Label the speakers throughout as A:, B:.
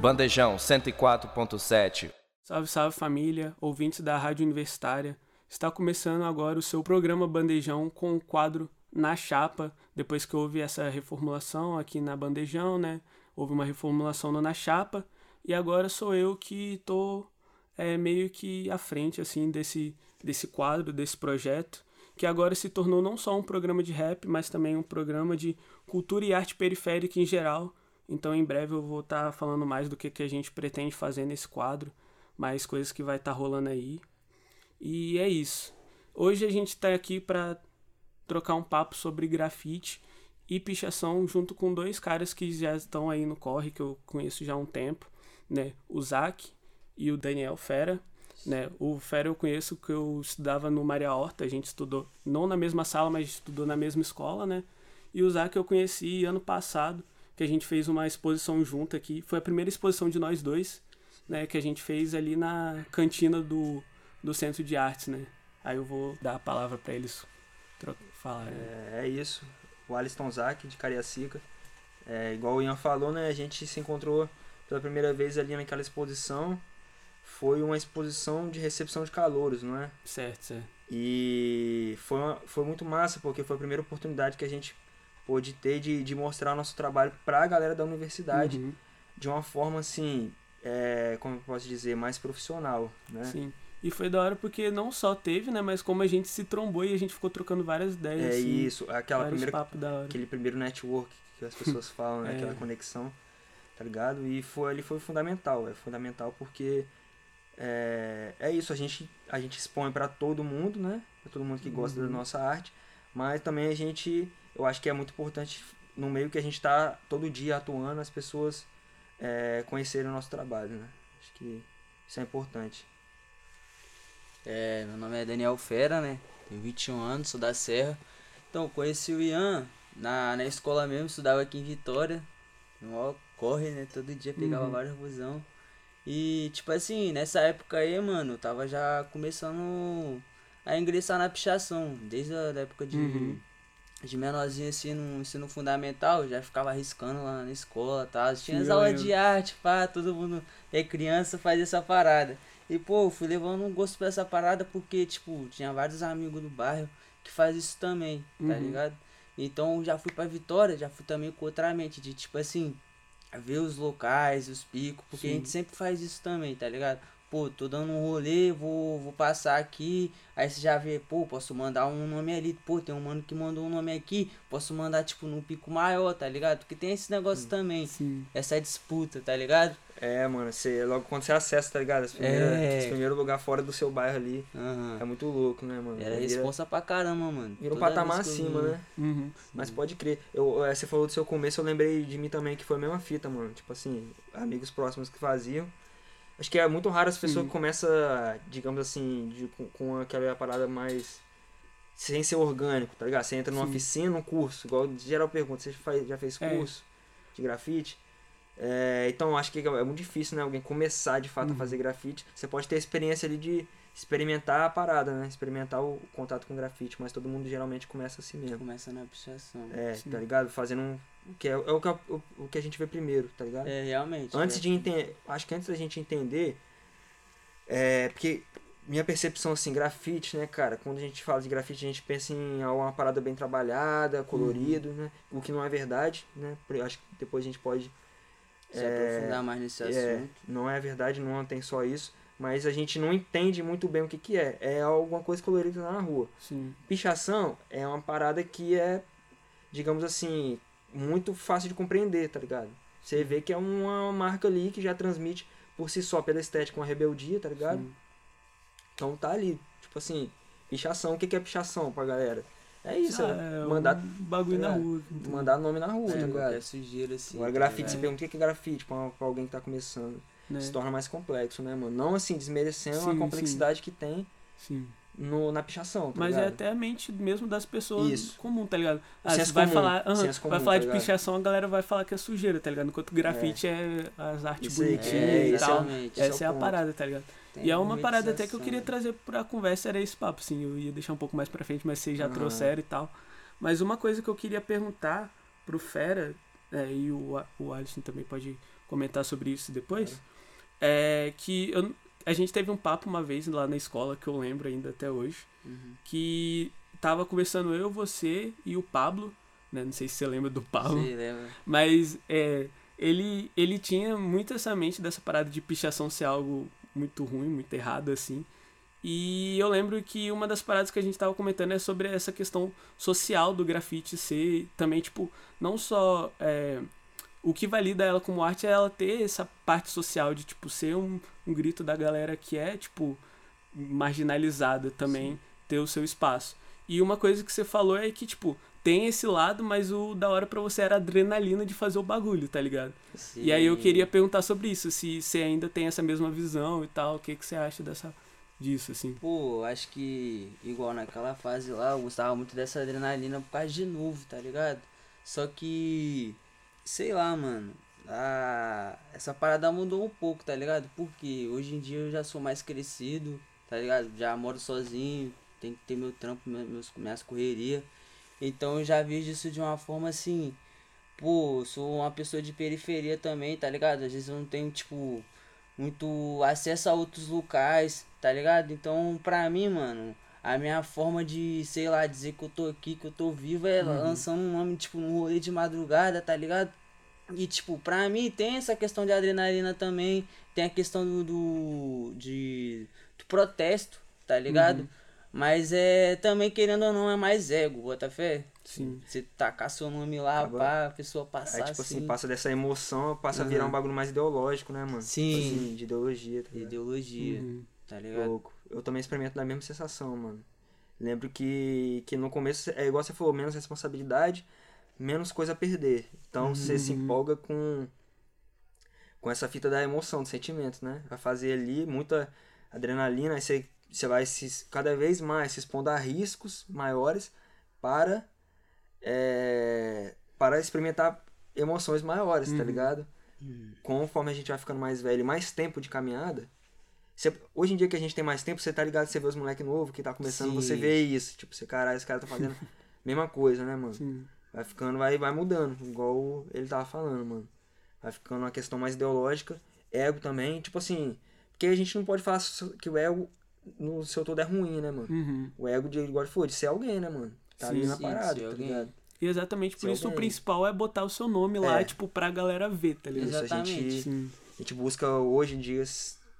A: Bandejão
B: 104.7
C: Salve, salve família, ouvintes da Rádio Universitária. Está começando agora o seu programa Bandejão com o quadro na Chapa. Depois que houve essa reformulação aqui na Bandejão, né? Houve uma reformulação Na Chapa. E agora sou eu que estou é, meio que à frente assim desse, desse quadro, desse projeto. Que agora se tornou não só um programa de rap, mas também um programa de cultura e arte periférica em geral. Então em breve eu vou estar falando mais do que, que a gente pretende fazer nesse quadro mais coisas que vai estar tá rolando aí. E é isso. Hoje a gente está aqui para trocar um papo sobre grafite e pichação junto com dois caras que já estão aí no corre, que eu conheço já há um tempo, né? O Zac e o Daniel Fera. Né? O Fera eu conheço que eu estudava no Maria Horta, a gente estudou não na mesma sala, mas estudou na mesma escola, né? E o Zac eu conheci ano passado, que a gente fez uma exposição junto aqui. Foi a primeira exposição de nós dois né, que a gente fez ali na cantina do, do Centro de Artes, né? Aí eu vou dar a palavra para eles falar.
D: Né? É, é, isso. O Alisson Zac, de Cariacica. É, igual o Ian falou, né? A gente se encontrou pela primeira vez ali naquela exposição. Foi uma exposição de recepção de calouros, não é?
C: Certo, certo.
D: E foi, uma, foi muito massa, porque foi a primeira oportunidade que a gente pôde ter de, de mostrar o nosso trabalho para a galera da universidade. Uhum. De uma forma, assim, é, como eu posso dizer, mais profissional, né?
C: Sim. E foi da hora porque não só teve, né, mas como a gente se trombou e a gente ficou trocando várias ideias.
D: É
C: assim,
D: isso, aquela primeira, aquele primeiro network que as pessoas falam, né, é. aquela conexão, tá ligado? E foi ali foi fundamental, é fundamental porque é, é isso, a gente a gente expõe para todo mundo, né? Para todo mundo que gosta uhum. da nossa arte, mas também a gente, eu acho que é muito importante no meio que a gente está todo dia atuando, as pessoas é, conhecerem o nosso trabalho, né? Acho que isso é importante.
E: É, meu nome é Daniel Fera, né? Tenho 21 anos, sou da Serra. Então, conheci o Ian na, na escola mesmo, estudava aqui em Vitória. No corre, né? Todo dia pegava uhum. vários busão. E, tipo assim, nessa época aí, mano, eu tava já começando a ingressar na pichação. Desde a época de, uhum de menorzinho assim no ensino fundamental, já ficava arriscando lá na escola tal. Tinha as aulas de arte, pá, todo mundo é criança fazia essa parada. E pô, fui levando um gosto pra essa parada porque, tipo, tinha vários amigos do bairro que faz isso também, tá uhum. ligado? Então já fui pra Vitória, já fui também com outra mente, de tipo assim, ver os locais, os picos, porque Sim. a gente sempre faz isso também, tá ligado? pô, tô dando um rolê, vou, vou passar aqui. Aí você já vê, pô, posso mandar um nome ali. Pô, tem um mano que mandou um nome aqui. Posso mandar, tipo, num pico maior, tá ligado? Porque tem esse negócio sim, também. Sim. Essa disputa, tá ligado?
D: É, mano, você, logo quando você acessa, tá ligado? Esse primeiro, é. esse primeiro lugar fora do seu bairro ali. Uhum. É muito louco, né, mano?
E: Era vira, responsa pra caramba, mano.
D: Vira um patamar acima, né? Uhum. Mas pode crer. Eu, você falou do seu começo, eu lembrei de mim também que foi a mesma fita, mano. Tipo assim, amigos próximos que faziam. Acho que é muito raro as pessoas que começam, digamos assim, de, com, com, aquela parada mais. sem ser orgânico, tá ligado? Você entra numa Sim. oficina, num curso, igual geral pergunta, você faz, já fez é. curso é. de grafite? É, então acho que é muito difícil, né? Alguém começar de fato uhum. a fazer grafite. Você pode ter a experiência ali de experimentar a parada, né? Experimentar o contato com grafite, mas todo mundo geralmente começa assim mesmo.
E: Começa na abstração.
D: É, Sim. tá ligado? Fazendo um que é, é o, que, o, o que a gente vê primeiro, tá ligado?
E: É, realmente.
D: Antes é. de entender. Acho que antes da gente entender. É. Porque minha percepção, assim, grafite, né, cara? Quando a gente fala de grafite, a gente pensa em uma parada bem trabalhada, colorido, uhum. né? O que não é verdade, né? Acho que depois a gente pode.
E: Se é, aprofundar mais nesse é, assunto.
D: Não é verdade, não tem só isso. Mas a gente não entende muito bem o que, que é. É alguma coisa colorida lá na rua.
C: Sim.
D: Pichação é uma parada que é, digamos assim, muito fácil de compreender, tá ligado? Você vê que é uma marca ali que já transmite por si só pela estética uma rebeldia, tá ligado? Sim. Então tá ali, tipo assim, pichação, o que é pichação pra galera? É isso, ah, é mandar um
C: bagulho
D: tá
C: na rua.
D: Então. Mandar nome na rua, é, tá ligado?
E: É sujeira assim.
D: Agora grafite, é. você pergunta o que é grafite pra, pra alguém que tá começando. É. Se torna mais complexo, né, mano? Não assim, desmerecendo sim, a complexidade sim. que tem.
C: Sim.
D: no, na pichação, tá
C: Mas
D: ligado?
C: é até a mente mesmo das pessoas
D: Isso.
C: comum, tá ligado? Ah,
D: Senso
C: você vai
D: comum,
C: falar,
D: comum,
C: vai falar
D: tá
C: de
D: ligado?
C: pichação, a galera vai falar que é sujeira, tá ligado? Enquanto grafite é, as artes bonitinhas
D: é,
C: e
D: é
C: tal.
D: esse
C: Essa
D: é
C: é a
D: ponto.
C: parada, tá ligado?
E: Tem
C: E é uma parada até que eu queria trazer pra conversa, era esse papo, assim, eu ia deixar um pouco mais pra frente, mas vocês já
D: Aham.
C: trouxeram e tal. Mas uma coisa que eu queria perguntar pro Fera, é, e o, o Alisson também pode comentar sobre isso depois, é que eu- a gente teve um papo uma vez lá na escola, que eu lembro ainda até hoje,
E: Uhum.
C: que tava conversando eu, você e o Pablo, né? Não sei se você lembra do Pablo.
E: Sei, lembra?
C: Mas é, ele, ele tinha muito essa mente dessa parada de pichação ser algo muito ruim, muito errado, assim. E eu lembro que uma das paradas que a gente tava comentando é sobre essa questão social do grafite ser também, tipo, não só. é, o que valida ela como arte é ela ter essa parte social de, tipo, ser um, um grito da galera que é, tipo, marginalizada também, ter o seu espaço. E uma coisa que você falou é que, tipo, tem esse lado, mas o da hora pra você era a adrenalina de fazer o bagulho, tá ligado? E aí eu
E: Sim.
C: queria perguntar sobre isso, se você ainda tem essa mesma visão e tal, o que, que você acha dessa, disso, assim.
E: Pô, acho que igual naquela fase lá, eu gostava muito dessa adrenalina por causa de novo, tá ligado? Só que, sei lá, mano, a... essa parada mudou um pouco, tá ligado? Porque hoje em dia eu já sou mais crescido, tá ligado? Já moro sozinho, tenho que ter meu trampo, meu- meus, minhas correrias. Então eu já vejo isso de uma forma assim, pô, sou uma pessoa de periferia também, tá ligado? Às vezes eu não tenho, tipo, muito acesso a outros locais, tá ligado? Então, pra mim, mano, a minha forma de, sei lá, dizer que eu tô aqui, que eu tô vivo é lançando um nome, tipo, num rolê de madrugada, tá ligado? E, tipo, pra mim tem essa questão de adrenalina também, tem a questão do, do, de, do protesto, tá ligado? Mas é também, querendo ou não, é mais ego, bota fé?
C: Sim.
E: Você tacar seu nome lá,
D: Acaba-
E: pá, a pessoa passar
D: Aí, tipo assim,
E: assim.
D: passa dessa emoção, passa a virar um bagulho mais ideológico, né, mano?
E: Sim.
D: Tipo assim, de ideologia, tá ligado?
E: Ideologia,
C: Uhum.
E: tá ligado?
D: Louco. Eu também experimento da mesma sensação, mano. Lembro que, que no começo, é igual você falou, menos responsabilidade, menos coisa a perder. Então você se empolga com, com essa fita da emoção, do sentimento, né? Vai fazer ali muita adrenalina, aí você, você vai se, cada vez mais se expondo a riscos maiores para, é, para experimentar emoções maiores, tá ligado? Conforme a gente vai ficando mais velho, mais tempo de caminhada, você- hoje em dia que a gente tem mais tempo, você tá ligado, você vê os moleques novos que tá começando,
E: Sim.
D: você vê isso. Tipo, você, caralho, esse cara tá fazendo mesma coisa, né, mano?
C: Sim.
D: Vai ficando, vai, vai mudando, igual ele tava falando, mano. Vai ficando uma questão mais ideológica, ego também, tipo assim, porque a gente não pode falar que o ego no seu todo é ruim, né, mano?
C: Uhum.
D: O ego de igual falou, de ser alguém, né, mano? Tá
C: Sim,
D: ali na
E: sim,
D: parada, tá
E: alguém.
D: ligado?
C: E exatamente por
D: Se
C: isso o
D: alguém-
C: principal é botar o seu nome lá,
D: É.
C: tipo, pra galera ver, tá ligado?
D: Isso, a
E: Exatamente.
D: gente,
C: Sim,
D: a gente busca hoje em dia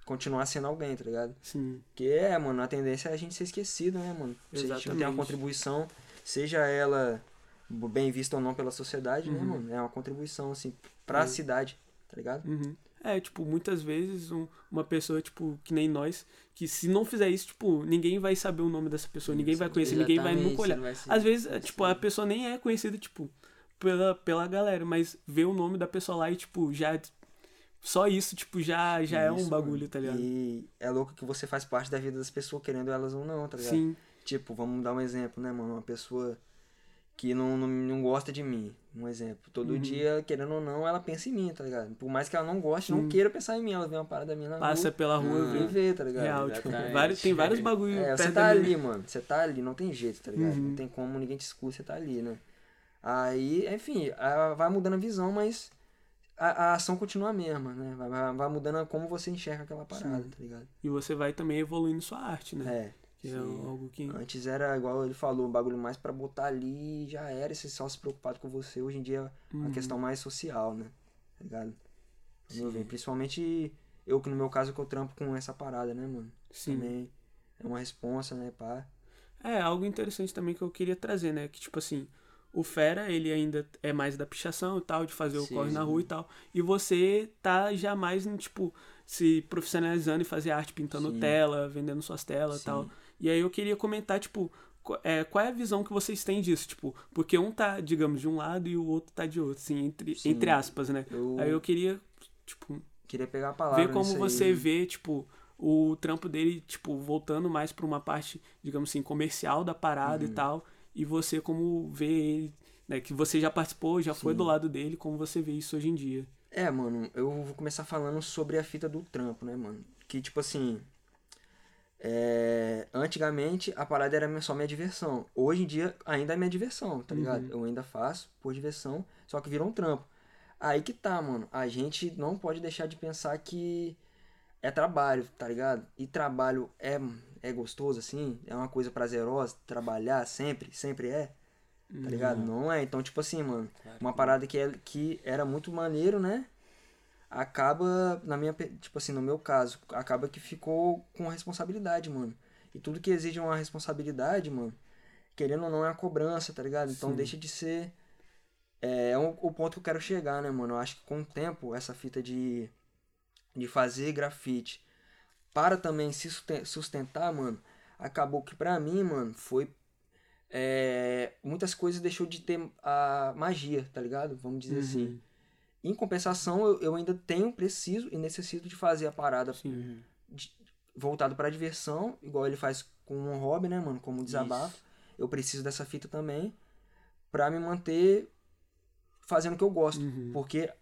D: continuar sendo alguém, tá ligado?
C: sim.
D: Porque é, mano, a tendência é a gente ser esquecido, né, mano? Se a gente não tem uma
C: Exatamente.
D: contribuição, seja ela bem vista ou não pela sociedade, né, mano? É uma contribuição, assim, pra cidade, tá ligado?
C: Uhum. É, tipo, muitas vezes um- uma pessoa, tipo, que nem nós, que se não fizer isso, tipo, ninguém vai saber o nome dessa pessoa, ninguém vai conhecer, ninguém vai nunca olhar.
E: vai
C: Às vezes, é, tipo, a pessoa nem é conhecida, tipo, pela, pela galera, mas ver o nome da pessoa lá e, tipo, já. Só isso, tipo, já, já é um
D: Isso,
C: bagulho,
D: mano.
C: tá ligado?
D: E é louco que você faz parte da vida das pessoas, querendo elas ou não, tá ligado?
C: Sim.
D: Tipo, vamos dar um exemplo, né, mano? Uma pessoa que não, não, não gosta de mim, um exemplo. Todo
C: Uhum.
D: dia, querendo ou não, ela pensa em mim, tá ligado? Por mais que ela não goste, não queira pensar em mim, ela vê uma parada minha na
C: Passa
D: rua
C: pela rua,
D: e
C: vê.
D: vê, tá ligado?
C: Real, tipo, vários, tem vários bagulho
D: É, você tá ali, mano. Você tá ali, não tem jeito, tá ligado?
C: Uhum.
D: Não tem como ninguém te escuta, você tá ali, né? Aí, enfim, vai mudando a visão, mas a, a ação continua a mesma, né? Vai, vai, vai mudando como você enxerga aquela parada, tá ligado?
C: E você vai também evoluindo sua arte, né?
D: É.
C: Que é
D: sim.
C: algo que.
D: Antes era igual ele falou, um bagulho mais pra botar ali já era, esse só se preocupado com você. Hoje em dia é
C: Uhum.
D: uma questão mais social, né? Tá ligado? Ver. Principalmente eu que no meu caso que eu trampo com essa parada, né, mano?
C: Sim.
D: Também é uma responsa, né, pá.
C: É, algo interessante também que eu queria trazer, né? Que, tipo assim, o Fera, ele ainda é mais da pichação e tal, de fazer o
E: Sim.
C: corre na rua e tal. E você tá já mais, em, tipo, se profissionalizando e fazer arte pintando
D: Sim.
C: tela, vendendo suas telas e
D: Sim.
C: tal. E aí eu queria comentar, tipo, é, qual é a visão que vocês têm disso? Tipo, porque um tá, digamos, de um lado e o outro tá de outro, assim, entre,
D: Sim.
C: entre aspas, né?
D: Eu
C: Aí eu queria, tipo,
D: queria pegar a palavra
C: ver como você
D: aí.
C: vê, tipo, o trampo dele, tipo, voltando mais pra uma parte, digamos assim, comercial da parada
D: Uhum.
C: e tal. E você como vê ele, né? Que você já participou, já foi
D: Sim.
C: do lado dele, como você vê isso hoje em dia.
D: É, mano, eu vou começar falando sobre a fita do trampo, né, mano? Que, tipo assim. É, Antigamente a parada era minha- só minha diversão. Hoje em dia ainda é minha diversão, tá ligado? Eu ainda faço por diversão, só que virou um trampo. Aí que tá, mano. A gente não pode deixar de pensar que é trabalho, tá ligado? E trabalho é, é gostoso, assim? É uma coisa prazerosa? Trabalhar sempre? Sempre é? Tá ligado? Não é. Então, tipo assim, mano, uma parada que, é, que era muito maneiro, né? Acaba, na minha, tipo assim, no meu caso, acaba que ficou com responsabilidade, mano. E tudo que exige uma responsabilidade, mano, querendo ou não é uma cobrança, tá ligado? Então deixa de ser. É, é um- o ponto que eu quero chegar, né, mano? Eu acho que com o tempo, essa fita de, de fazer grafite para também se susten- sustentar, mano, acabou que pra mim, mano, foi é, muitas coisas deixou de ter a magia, tá ligado? Vamos dizer assim. Em compensação, eu, eu ainda tenho, preciso e necessito de fazer a parada
C: Sim.
D: de- voltado pra diversão, igual ele faz com um hobby, né, mano? Como um desabafo. Eu preciso dessa fita também pra me manter fazendo o que eu gosto.
C: Uhum.
D: Porque,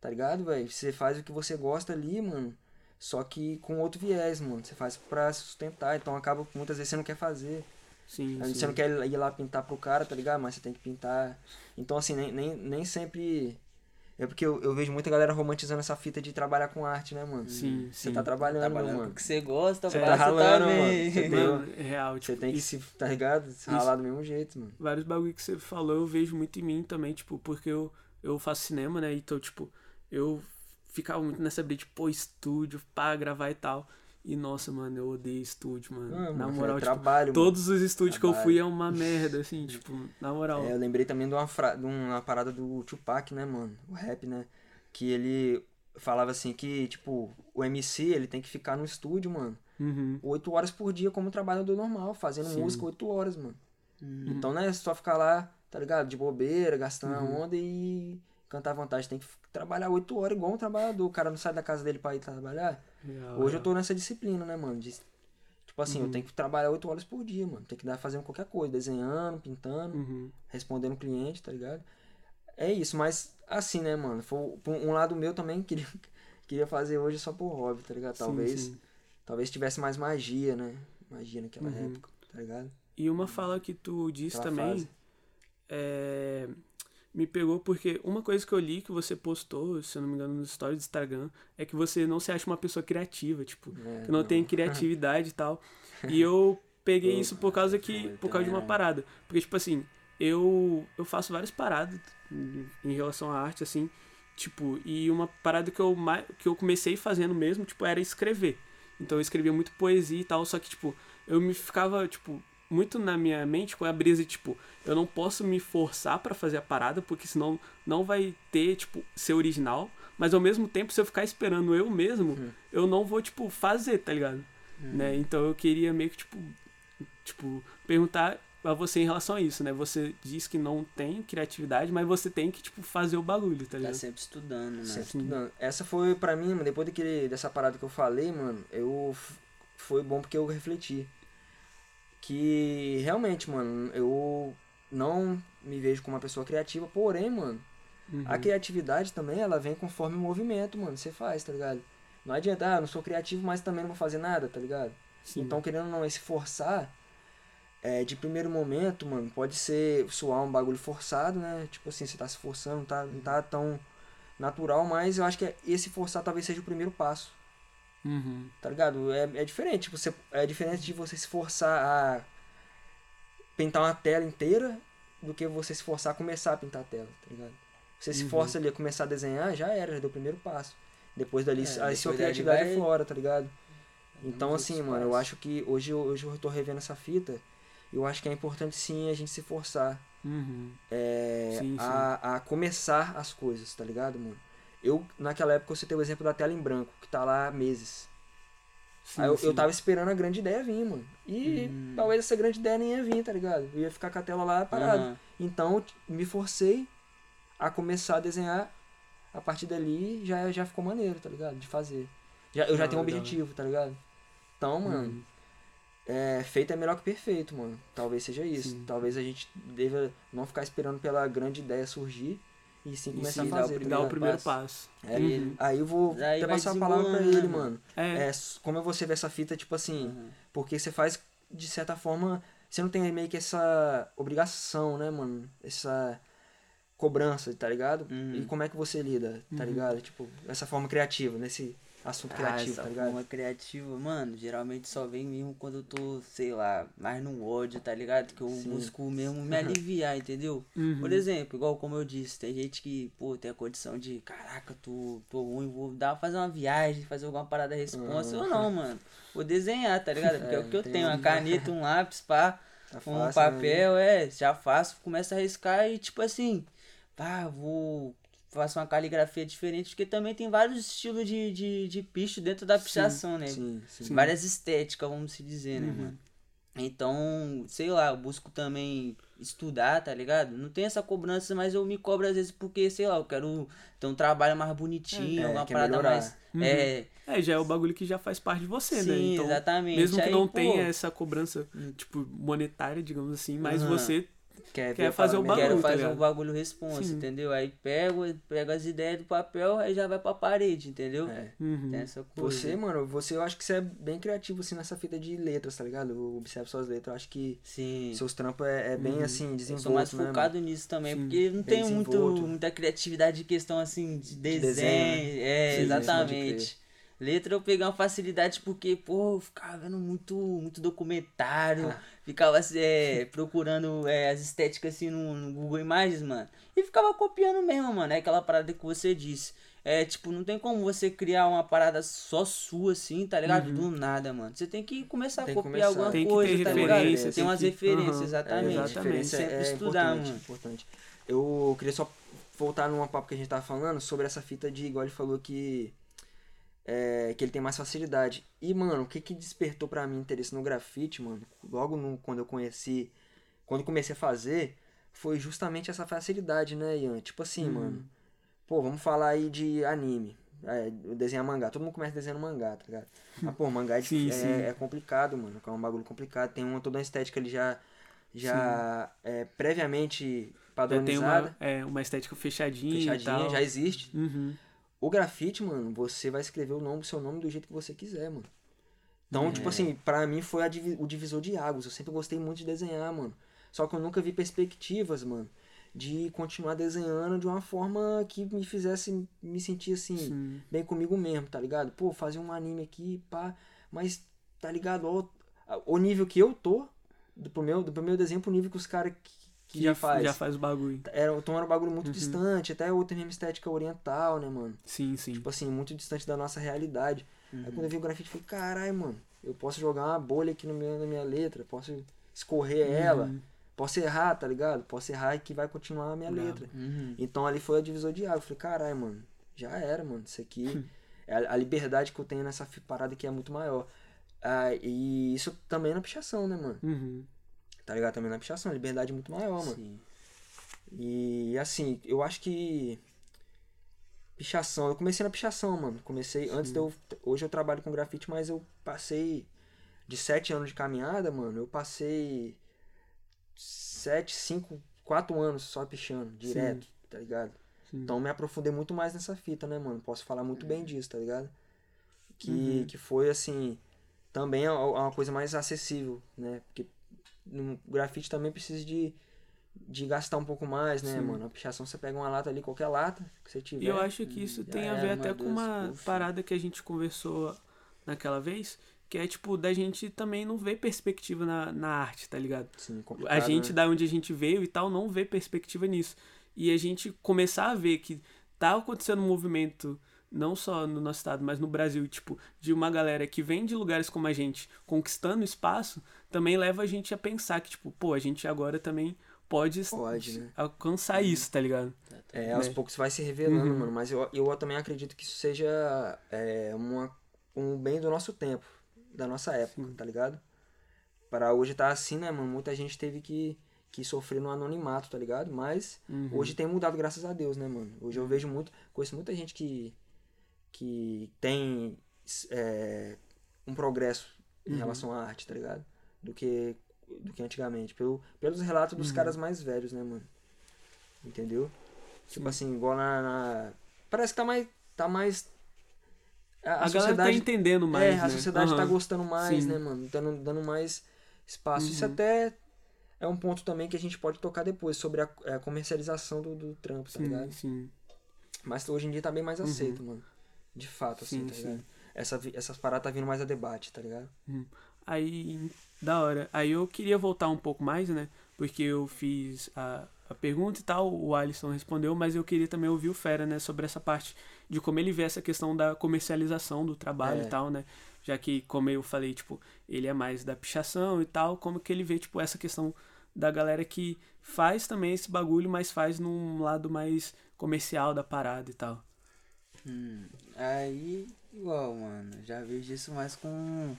D: tá ligado, velho? Você faz o que você gosta ali, mano. Só que com outro viés, mano. Você faz pra sustentar. Então acaba muitas vezes você não quer fazer.
C: Sim.
D: Você não quer ir lá pintar pro cara, tá ligado? Mas você tem que pintar. Então, assim, nem, nem, nem sempre. É porque eu, eu vejo muita galera romantizando essa fita de trabalhar com arte, né, mano?
C: Sim,
D: Você tá trabalhando, meu
E: Trabalhando com
D: mano.
E: o que você gosta,
D: Você
E: passa
D: tá ralando,
E: também.
D: mano. Você tem-
C: Mano, real,
D: Você
C: tipo,
D: tem que
C: isso-
D: se, tá ligado? Se ralar do mesmo jeito, mano.
C: vários bagulho que você falou eu vejo muito em mim também, tipo, porque eu, eu faço cinema, né? Então, tipo, eu ficava muito nessa briga de, pô, estúdio, pá, gravar e tal. E nossa, mano, eu odeio estúdio, mano.
D: Ah,
C: na moral,
D: é
C: tipo,
D: trabalho,
C: todos os estúdios que eu
D: Trabalho.
C: fui é uma merda, assim, tipo, na moral.
D: É, eu lembrei também de uma, fra... de uma parada do Tupac, né, mano? O rap, né? Que ele falava assim que, tipo, o MC, ele tem que ficar no estúdio, mano.
C: Uhum.
D: Oito horas por dia como trabalhador normal, fazendo
C: Sim.
D: música oito horas, mano.
C: Uhum.
D: Então, né, só ficar lá, tá ligado? De bobeira, gastando a onda e cantar à vontade. Tem que trabalhar oito horas igual um trabalhador. O cara não sai da casa dele pra ir trabalhar.
C: Real,
D: Hoje eu
C: real.
D: tô nessa disciplina, né, mano? De- tipo assim, eu tenho que trabalhar oito horas por dia, mano. Tem que dar fazendo qualquer coisa, desenhando, pintando,
C: Uhum.
D: respondendo cliente, tá ligado? É isso, mas assim, né, mano? Foi um lado meu também queria, queria fazer hoje só por hobby, tá ligado?
C: Sim,
D: Talvez,
C: sim.
D: talvez tivesse mais magia, né? Magia naquela
C: Uhum.
D: época, tá ligado?
C: E uma fala que tu disse
D: Aquela
C: também
D: fase.
C: é, me pegou porque uma coisa que eu li que você postou, se eu não me engano, nos stories do Instagram, é que você não se acha uma pessoa criativa, tipo,
D: É,
C: que não, tem criatividade e tal. E eu peguei isso por causa que por causa de uma
E: né?
C: parada, porque tipo assim, eu eu faço várias paradas em relação à arte assim, tipo, e uma parada que eu que eu comecei fazendo mesmo, tipo, era escrever. Então eu escrevia muito poesia e tal, só que tipo, eu me ficava tipo muito na minha mente com a brisa tipo, eu não posso me forçar pra fazer a parada, porque senão não vai ter, tipo, ser original. Mas ao mesmo tempo, se eu ficar esperando eu mesmo, eu não vou, tipo, fazer, tá ligado? Né? Então eu queria meio que, tipo, tipo, perguntar a você em relação a isso, né? Você diz que não tem criatividade, mas você tem que, tipo, fazer o bagulho, tá
E: Tá
C: ligado?
E: sempre estudando, né?
D: Sempre estudando. Essa foi pra mim, depois daquele, dessa parada que eu falei, mano, eu foi bom porque eu refleti. Que realmente, mano, eu não me vejo como uma pessoa criativa, porém, mano,
C: Uhum.
D: a criatividade também, ela vem conforme o movimento, mano, você faz, tá ligado? Não adianta, ah, eu não sou criativo, mas também não vou fazer nada, tá ligado?
C: Sim.
D: Então, querendo ou não, esse forçar, é, de primeiro momento, mano, pode ser soar um bagulho forçado, né? Tipo assim, você tá se forçando, tá, não tá tão natural, mas eu acho que esse forçar talvez seja o primeiro passo,
C: Uhum.
D: tá ligado? É, é diferente, você, é diferente de você se forçar a pintar uma tela inteira do que você se forçar a começar a pintar a tela, tá ligado? Você se
C: Uhum.
D: força ali a começar a desenhar, já era, já deu o primeiro passo. Depois dali,
E: É,
D: aí
E: depois
D: sua criatividade
E: vai-
D: flora, tá ligado? Então, assim,
E: outros
D: mano, eu acho que hoje, eu- hoje eu tô revendo essa fita. Eu acho que é importante sim a gente se forçar
C: Uhum.
D: é,
C: Sim, sim.
D: a, a começar as coisas, tá ligado, mano? Eu, naquela época, eu citei o exemplo da tela em branco, que tá lá há meses.
C: Sim,
D: eu,
C: sim.
D: eu tava esperando a grande ideia vir, mano. E
E: Hum.
D: talvez essa grande ideia nem ia vir, tá ligado? Eu ia ficar com a tela lá parada.
E: Aham.
D: Então me forcei a começar a desenhar. A partir dali já, já ficou maneiro, tá ligado? De fazer. Já, eu já tenho um objetivo, tá ligado? Então, mano, é, feito é melhor que perfeito, mano. Talvez seja isso.
C: Sim.
D: Talvez a gente deva não ficar esperando pela grande ideia surgir e sim começar
C: sim,
D: a
E: dar o
D: fazer. tá
C: Dá o
D: ligado?
C: primeiro
E: passo.
C: passo.
D: É,
C: Uhum.
D: Aí eu vou
E: Daí
D: até passar a palavra pra ele,
E: né,
D: mano.
C: É,
D: É, como é você vê essa fita, tipo assim,
E: Uhum.
D: porque você faz, de certa forma, você não tem meio que essa obrigação, né, mano? Essa cobrança, tá ligado?
E: Uhum.
D: E como é que você lida, tá ligado? Tipo, essa forma criativa, nesse assunto
E: Ah,
D: criativo,
E: essa
D: tá ligado?
E: forma criativa, mano, geralmente só vem mesmo quando eu tô, sei lá, mais no ódio, tá ligado? Que eu
D: Sim.
E: busco mesmo me aliviar, entendeu?
C: Uhum.
E: Por exemplo, igual como eu disse, tem gente que, pô, tem a condição de, caraca, tô, tô ruim, vou dar, fazer uma viagem, fazer alguma parada responsa.
D: Uhum.
E: Eu não, mano. Vou desenhar, tá ligado? Porque é,
D: É,
E: o que eu tenho, uma
D: um-
E: caneta, um lápis, pá,
D: Tá
E: um
D: fácil, né?
E: papel, é, já faço, começo a riscar e tipo assim, pá, vou. Faço uma caligrafia diferente, porque também tem vários estilos de, de, de picho dentro da pichação, né?
D: Sim, sim.
E: Várias estéticas, vamos se dizer, né,
C: Uhum.
E: mano? Então, sei lá, eu busco também estudar, tá ligado? Não tem essa cobrança, mas eu me cobro às vezes porque, sei lá, eu quero ter um trabalho mais bonitinho,
D: É,
E: alguma
D: quer
E: parada
D: melhorar.
E: mais.
C: Uhum.
E: É,
C: É, já é o bagulho que já faz parte de você, né?
E: sim,
C: Então,
E: exatamente.
C: mesmo que
E: Aí,
C: não
E: pô,
C: tenha essa cobrança, tipo, monetária, digamos assim, mas
E: Aham.
C: você
D: Quer,
C: quer
D: ver
C: fazer o bagulho,
E: Quero
C: tá
E: fazer
C: ligado?
E: um bagulho responsa,
C: Sim.
E: entendeu? Aí pego, pego as ideias do papel, aí já vai pra parede, entendeu?
D: É.
C: Uhum.
E: Tem essa coisa.
D: Você, mano, você eu acho que você é bem criativo assim nessa fita de letras, tá ligado? Eu observo suas letras, eu acho que
E: Sim.
D: seus trampos é, é bem
C: Uhum.
D: assim,
E: Eu
D: desenvolto,
E: sou mais
D: né,
E: focado nisso também,
C: Sim,
E: porque não tenho muito, muita criatividade em questão assim de desenho.
D: desenho, né?
E: É,
D: Sim,
E: exatamente. Letra eu peguei uma facilidade porque, pô, eu ficava vendo muito, muito documentário,
D: Ah.
E: ficava é, procurando é, as estéticas assim no, no Google Imagens, mano. E ficava copiando mesmo, mano. É aquela parada que você disse. É, tipo, não tem como você criar uma parada só sua, assim, tá ligado?
C: Uhum.
E: Do nada, mano. Você tem que começar
D: Tem
E: a copiar
D: começar.
E: alguma
C: Tem que
E: coisa,
C: ter
E: tá ligado? Tem
C: tem
E: umas
C: que-
E: referências,
C: Aham.
E: exatamente.
D: É,
C: Exatamente.
E: Sempre
D: é
E: estudar,
D: importante,
E: mano.
D: importante. Eu queria só voltar numa papo que a gente tava falando sobre essa fita de, igual ele falou que é, que ele tem mais facilidade. E, mano, o que que despertou pra mim interesse no grafite, mano? Logo no, quando eu conheci, quando comecei a fazer, foi justamente essa facilidade, né, Ian? Tipo assim,
C: Uhum.
D: mano. Pô, vamos falar aí de anime. É, desenhar mangá. Todo mundo começa desenhando mangá, tá ligado? Ah, pô, mangá é,
C: Sim,
D: é,
C: sim.
D: é complicado, mano. É um bagulho complicado. Tem uma, toda uma estética ali já, já é, previamente
C: já tem
D: padronizada,
C: uma, é, uma estética fechadinha,
D: fechadinha, já existe.
C: Uhum.
D: O grafite, mano, você vai escrever o nome, o seu nome do jeito que você quiser, mano. Então,
E: É.
D: tipo assim, pra mim foi divi- o divisor de águas. Eu sempre gostei muito de desenhar, mano. Só que eu nunca vi perspectivas, mano, de continuar desenhando de uma forma que me fizesse me sentir assim,
C: Sim.
D: bem comigo mesmo, tá ligado? Pô, fazer um anime aqui, pá, mas tá ligado? Ó, o nível que eu tô, do pro meu, do meu desenho pro nível que os caras que, que
C: Que
D: já faz.
C: já faz o bagulho.
D: Era, então era um bagulho muito
C: Uhum.
D: distante, até outra mesma estética oriental, né, mano?
C: Sim, sim.
D: Tipo assim, muito distante da nossa realidade. Aí
C: Uhum.
D: quando eu vi o grafite, eu falei, caralho, mano, eu posso jogar uma bolha aqui no meu, na minha letra, posso escorrer ela,
C: Uhum.
D: posso errar, tá ligado? Posso errar e que vai continuar a minha
C: Brabo.
D: letra.
E: Uhum.
D: Então ali foi a divisor de água. Eu falei, caralho, mano, já era, mano. Isso aqui. é a, a liberdade que eu tenho nessa parada aqui é muito maior. Ah, e isso também na pichação, né, mano?
C: Uhum.
D: Tá ligado? Também na pichação, a liberdade é muito maior, mano.
E: Sim.
D: E assim, eu acho que. Pichação. Eu comecei na pichação, mano. Comecei antes de eu. Hoje eu trabalho com grafite, mas eu passei. De sete anos de caminhada, mano, eu passei. Sete, cinco, quatro anos só pichando, direto, tá ligado?
C: Sim.
D: Então me aprofundei muito mais nessa fita, né, mano? Posso falar muito bem disso, tá ligado? Que,
C: Uhum.
D: que foi assim. Também é uma coisa mais acessível, né? Porque no grafite também precisa de, de gastar um pouco mais, né,
C: Sim.
D: mano? A pichação você pega uma lata ali, qualquer lata que você tiver.
C: E eu acho que isso tem a ver
E: uma,
C: até com uma
E: ufa.
C: parada que a gente conversou naquela vez, que é tipo, da gente também não ver perspectiva na, na arte, tá ligado?
D: Sim,
C: A gente,
D: né?
C: da onde a gente veio e tal, não vê perspectiva nisso. E a gente começar a ver que tá acontecendo um movimento, não só no nosso estado, mas no Brasil, tipo, de uma galera que vem de lugares como a gente, conquistando espaço, também leva a gente a pensar que, tipo, pô, a gente agora também pode,
D: Pode, né?
C: alcançar isso, tá ligado?
D: É, aos
C: né?
D: poucos vai se revelando,
C: Uhum.
D: mano. Mas eu, eu também acredito que isso seja é, uma, um bem do nosso tempo, da nossa época, tá ligado? Para hoje tá assim, né, mano? Muita gente teve que, que sofrer no anonimato, tá ligado? Mas
C: Uhum.
D: hoje tem mudado, graças a Deus, né, mano? Hoje eu vejo muito, conheço muita gente que, que tem é, um progresso em relação à arte, tá ligado? Do que, do que antigamente. Pelo, pelos relatos dos caras mais velhos, né, mano? Entendeu? Tipo assim, igual na, na- Parece que tá mais. Tá mais.
C: A, galera tá entendendo mais,
D: é,
C: né?
D: a sociedade tá
C: Aham.
D: gostando mais,
C: Sim.
D: né, mano? Dando, dando mais espaço. Isso
C: Uhum.
D: até é um ponto também que a gente pode tocar depois, sobre a, a comercialização do, do trampo, tá
C: Sim,
D: ligado?
C: sim.
D: Mas hoje em dia tá bem mais aceito, mano. De fato, assim,
C: Sim,
D: tá
C: sim.
D: Essa, essas paradas tá vindo mais a debate, tá ligado?
C: Aí, da hora. Aí eu queria voltar um pouco mais, né? Porque eu fiz a, a pergunta e tal, o Alisson respondeu, mas eu queria também ouvir o Fera, né? Sobre essa parte de como ele vê essa questão da comercialização do trabalho
D: É.
C: e tal, né? Já que, como eu falei, tipo, ele é mais da pichação e tal, como que ele vê, tipo, essa questão da galera que faz também esse bagulho, mas faz num lado mais comercial da parada e tal.
E: Hum, aí, igual, mano, já vejo isso mais com.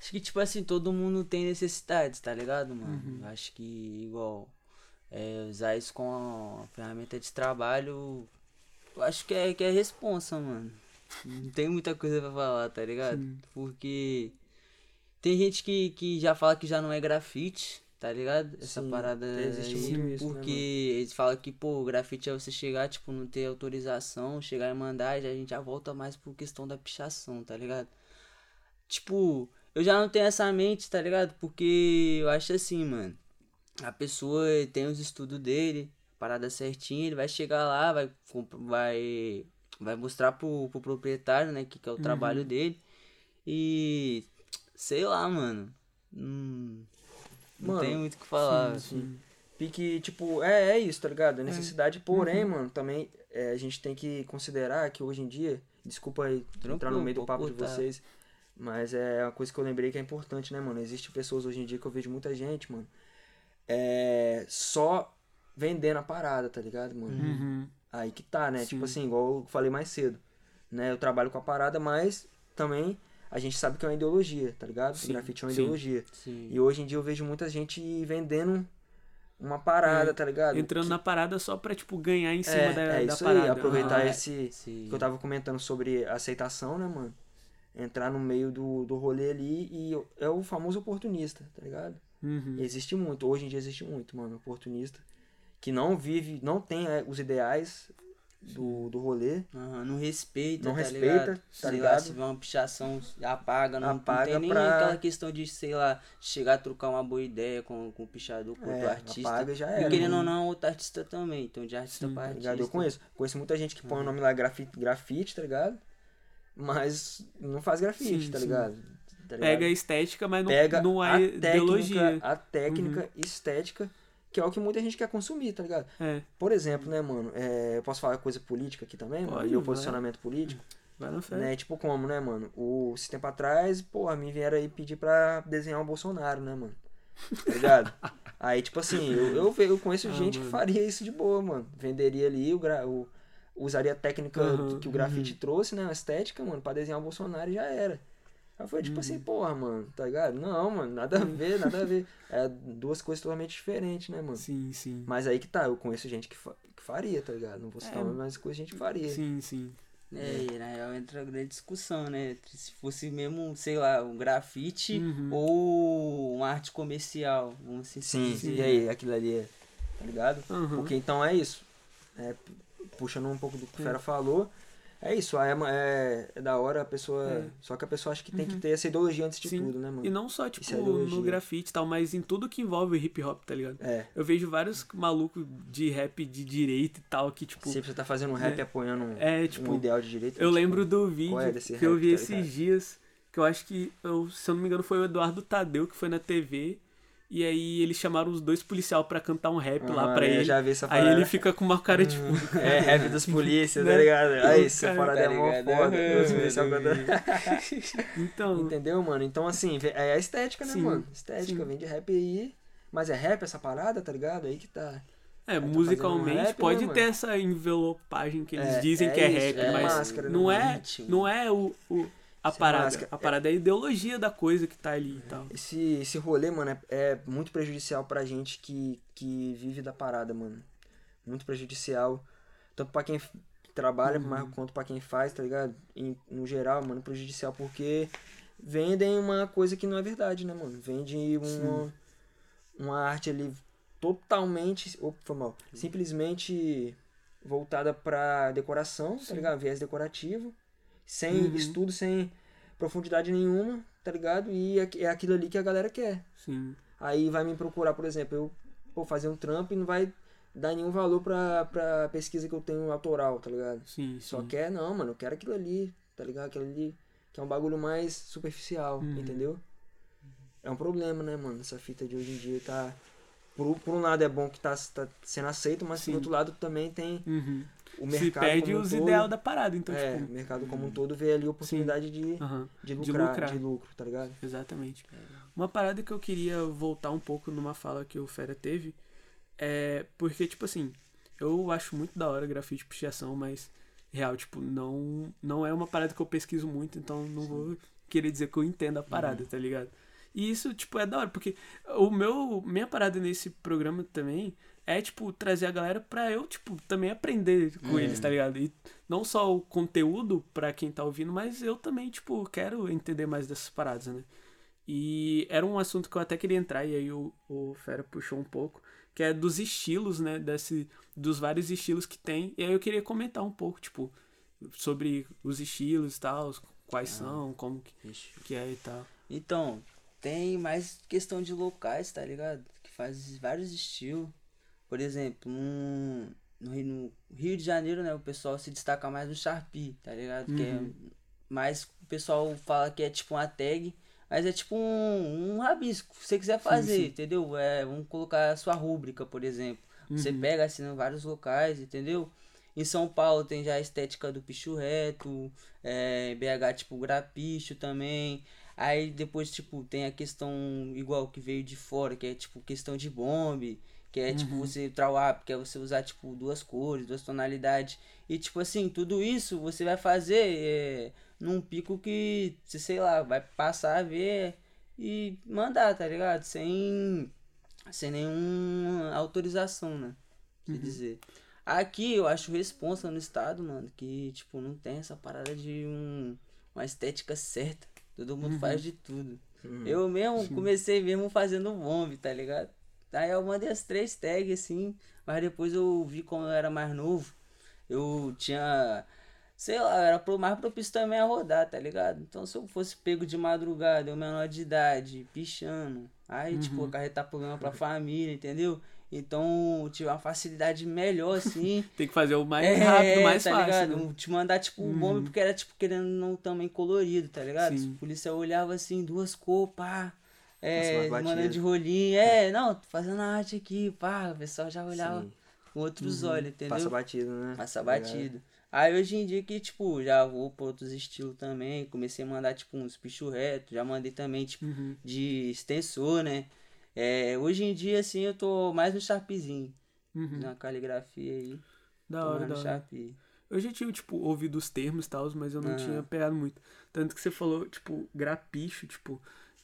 E: Acho que, tipo assim, todo mundo tem necessidades, tá ligado, mano? Acho que, igual, é, usar isso com a ferramenta de trabalho, eu acho que é, que é responsa, mano. Não tem muita coisa pra falar, tá ligado? Porque tem gente que, que já fala que já não é grafite, tá ligado? Essa
D: Sim,
E: parada
D: existe
E: aí,
D: muito isso, né,
E: porque
D: mano?
E: eles falam que, pô, grafite é você chegar, tipo, não ter autorização, chegar e mandar, já, a gente já volta mais por questão da pichação, tá ligado? Tipo, eu já não tenho essa mente, tá ligado? Porque eu acho assim, mano. A pessoa tem os estudos dele, parada certinha, ele vai chegar lá, vai, vai, vai mostrar pro, pro proprietário, né, que, que é o trabalho dele. E sei lá, mano. Hum, não
D: Mano,
E: tem muito o que falar.
D: Sim. Pique, tipo, é, é isso, tá ligado? É necessidade,
C: Uhum.
D: porém, mano, também é, a gente tem que considerar que hoje em dia, desculpa aí entrar no
E: Tranquilo,
D: meio do papo de
E: cortar.
D: vocês, mas é uma coisa que eu lembrei que é importante, né, mano? Existem pessoas hoje em dia que eu vejo muita gente, mano, é, só vendendo a parada, tá ligado, mano?
C: Uhum.
D: Aí que tá, né?
C: Sim.
D: Tipo assim, igual eu falei mais cedo, né? Eu trabalho com a parada, mas também a gente sabe que é uma ideologia, tá ligado?
C: Sim,
D: O grafite é uma
C: sim.
D: ideologia.
E: Sim.
D: E hoje em dia eu vejo muita gente vendendo uma parada,
C: É,
D: tá ligado?
C: Entrando
D: Que-
C: na parada só pra, tipo, ganhar em cima
D: é,
C: da,
D: é
C: da
D: isso
C: parada.
D: aí, aproveitar
C: Aham.
D: esse
E: Sim.
D: que eu tava comentando sobre aceitação, né, mano? Entrar no meio do, do rolê ali e é o famoso oportunista, tá ligado?
C: Uhum.
D: Existe muito, hoje em dia existe muito, mano, oportunista que não vive, não tem é, os ideais do, do rolê,
E: Aham, não respeita,
D: Não
E: tá
D: respeita,
E: ligado?
D: tá
E: sei lá,
D: ligado?
E: se vê uma pichação, apaga, não,
D: Apaga
E: não tem nem
D: pra-
E: aquela questão de, sei lá, chegar a trocar uma boa ideia com, com o pichador, com
D: É,
E: outro artista.
D: apaga e já
E: e
D: era,
E: querendo ou
D: mano.
E: não, outro artista também, então de artista
C: Sim,
E: pra
D: tá
E: artista.
D: ligado? Eu conheço, conheço muita gente que põe o nome lá grafite, grafite, tá ligado? Mas não faz grafite,
C: Sim,
D: tá
C: sim.
D: ligado? Tá ligado?
C: Pega a estética, mas não,
D: pega
C: não
D: a
C: é ideologia. Uhum.
D: técnica, a técnica estética, que é o que muita gente quer consumir, tá ligado?
C: É,
D: Por exemplo, né, mano, é, eu posso falar coisa política aqui também, mano?
C: Pode,
D: Meu
C: vai.
D: posicionamento político,
C: vai na fé.
D: né? Tipo como, né, mano? O, esse tempo atrás, porra, me vieram aí pedir pra desenhar o Bolsonaro, né, mano? Tá ligado? aí, tipo assim, eu, eu, eu conheço
C: Ah,
D: gente
C: mano.
D: que faria isso de boa, mano. Venderia ali o, gra, o usaria a técnica
C: Aham,
D: que o grafite trouxe, né, a estética, mano, pra desenhar o Bolsonaro e já era. Aí foi tipo
C: Uhum.
D: assim, porra, mano, tá ligado? Não, mano, nada a ver, nada a ver. É duas coisas totalmente diferentes, né, mano?
C: Sim, sim.
D: Mas aí que tá, eu conheço gente que, fa- que faria, tá ligado? Não vou citar
C: É.
D: nome, mas coisa a gente faria.
C: Sim, sim.
E: É, e na real entra a grande discussão, né? Se fosse mesmo, sei lá, um grafite
C: Uhum.
E: ou uma arte comercial, vamos assim
D: Sim,
E: dizer.
D: e aí, aquilo ali é, tá ligado?
C: Uhum.
D: Porque então é isso. É, pu- puxando um pouco do que o Fera falou, é isso, é, é, é da hora a pessoa.
C: É.
D: Só que a pessoa acha que tem que ter essa ideologia antes de
C: Sim.
D: tudo, né, mano?
C: E não só, tipo,
D: é
C: no grafite e tal, mas em tudo que envolve hip hop, tá ligado?
D: É.
C: Eu vejo vários malucos de rap de direita e tal, que, tipo,
D: Se você tá fazendo um rap
C: é.
D: apoiando um,
C: é,
D: um
C: tipo,
D: ideal de direito.
C: Eu
D: tipo,
C: lembro do vídeo
D: é desse
C: que eu
D: rap,
C: vi
D: tá
C: esses dias, que eu acho que, eu, se eu não me engano, foi o Eduardo Tadeu que foi na TV. E aí eles chamaram os dois policial pra cantar um rap lá pra
D: eu
C: ele.
D: já vi essa
C: aí ele fica com uma cara, tipo.
D: É, rap dos polícias, tá
C: Né?
D: ligado? Aí, essa
C: Cara,
D: parada
E: tá
D: é
E: ligado?
D: foda.
E: Aham,
D: Os policial
E: eu
D: cantando.
C: Então.
D: Entendeu, mano? Então, assim, é a estética, né,
C: Sim,
D: mano? Estética,
C: sim.
D: vem de rap aí. Mas é rap essa parada, tá ligado? Aí que tá.
C: É,
D: tá
C: musicalmente
D: rap,
C: pode
D: né,
C: ter essa envelopagem que eles
D: É,
C: dizem
D: é
C: que é
D: isso,
C: rap,
D: é
C: mas
D: máscara, né,
C: não é,
E: Ritmo.
C: não é o, o- a
D: Sem
C: parada.
D: máscara.
C: A parada é a ideologia da coisa que tá ali e tal.
D: Esse, esse rolê, mano, é, é muito prejudicial pra gente que, que vive da parada, mano. Muito prejudicial. Tanto pra quem trabalha,
C: Uhum.
D: mas quanto pra quem faz, tá ligado? Em, no geral, mano, prejudicial porque vendem uma coisa que não é verdade, né, mano? Vende uma, uma arte ali totalmente. Opa, foi mal. Simplesmente voltada pra decoração, tá ligado? Viés decorativo. Sem
C: Uhum.
D: estudo, sem profundidade nenhuma, tá ligado? E é é aquilo ali que a galera quer.
C: Sim.
D: Aí vai me procurar, por exemplo, eu vou fazer um trampo e não vai dar nenhum valor pra, pra pesquisa que eu tenho autoral, tá ligado?
C: Sim,
D: Só
C: sim.
D: quer, não, mano, eu quero aquilo ali, tá ligado? Aquilo ali que é um bagulho mais superficial,
C: Uhum.
D: entendeu? É um problema, né, mano? Essa fita de hoje em dia tá. Por, por um lado é bom que tá, tá sendo aceito, mas
C: Sim.
D: por outro lado também tem
C: Uhum.
D: O
C: Se
D: mercado.
C: perde
D: como um
C: os
D: todo,
C: ideal da parada, então,
D: É,
C: tipo.
D: o mercado como um todo vê ali a oportunidade de,
C: aham,
D: de,
C: de
D: lucrar,
C: lucrar.
D: de lucro, tá ligado?
C: Exatamente. Uma parada que eu queria voltar um pouco numa fala que o Fera teve é porque, tipo assim, eu acho muito da hora grafite pichação, mas real, tipo, não, não é uma parada que eu pesquiso muito, então não vou querer dizer que eu entendo a parada, tá ligado? E isso, tipo, é da hora, porque o meu, minha parada nesse programa também é, tipo, trazer a galera pra eu, tipo, também aprender com eles, tá ligado? E não só o conteúdo pra quem tá ouvindo, mas eu também, tipo, quero entender mais dessas paradas, né? E era um assunto que eu até queria entrar, e aí o, o Fera puxou um pouco, que é dos estilos, né? Desse, dos vários estilos que tem. E aí eu queria comentar um pouco, tipo, sobre os estilos e tal, quais são, como que,
E: Ixi.
C: que é e tal.
E: Então, tem mais questão de locais, tá ligado? Que faz vários estilos. Por exemplo, num- no, Rio- no Rio de Janeiro, né? O pessoal se destaca mais no Sharpie, tá ligado? Que é
C: Uhum.
E: mais o pessoal fala que é tipo uma tag, mas é tipo um, um rabisco. Se você quiser fazer,
C: sim.
E: entendeu? É, vamos colocar a sua rúbrica, por exemplo. Você
C: Uhum.
E: pega assim em vários locais, entendeu? Em São Paulo tem já a estética do picho reto, é, BH tipo grapicho também. Aí depois, tipo, tem a questão igual que veio de fora, que é tipo questão de bombe, que é tipo você trawap, que é você usar tipo duas cores, duas tonalidades. E tipo assim, tudo isso você vai fazer é, num pico que, você, sei lá, vai passar a ver e mandar, tá ligado? Sem, sem nenhuma autorização, né? Se dizer. Aqui eu acho responsa no estado, mano, que tipo, não tem essa parada de um, uma estética certa. Todo mundo faz de tudo. Eu mesmo comecei mesmo fazendo bombe, tá ligado? Aí eu mandei as três tags assim, mas depois eu vi como eu era mais novo. Eu tinha. Sei lá, era pro- mais propício também a rodar, tá ligado? Então se eu fosse pego de madrugada, eu menor de idade, pichando, aí tipo, acarretar problema pra família, entendeu? Então tive uma facilidade melhor, assim.
C: Tem que fazer o mais rápido, mais
E: tá
C: fácil.
E: ligado?
C: né? Uhum.
E: Te mandar, tipo, um bombe porque era, tipo, querendo não também colorido, tá ligado?
C: Sim.
E: O policial olhava assim, duas cores, pá. É,
D: Passa mais
E: mandando de rolinho. É, não, tô fazendo arte aqui, pá. O pessoal já olhava
D: Sim.
E: com outros olhos, entendeu?
D: Passa batido, né?
E: Passa
D: Tá
E: batido. Aí hoje em dia que, tipo, já vou pra outros estilos também. Comecei a mandar, tipo, uns picho reto. Já mandei também, tipo,
C: Uhum.
E: de extensor, né? É, hoje em dia, assim, eu tô mais no Sharpzinho.
C: Uhum.
E: Na caligrafia aí.
C: Da hora, da hora.
E: Sharpie.
C: Eu já tinha, tipo, ouvido os termos e tal, mas eu não
E: Ah.
C: tinha pegado muito. Tanto que você falou, tipo, grapicho, tipo,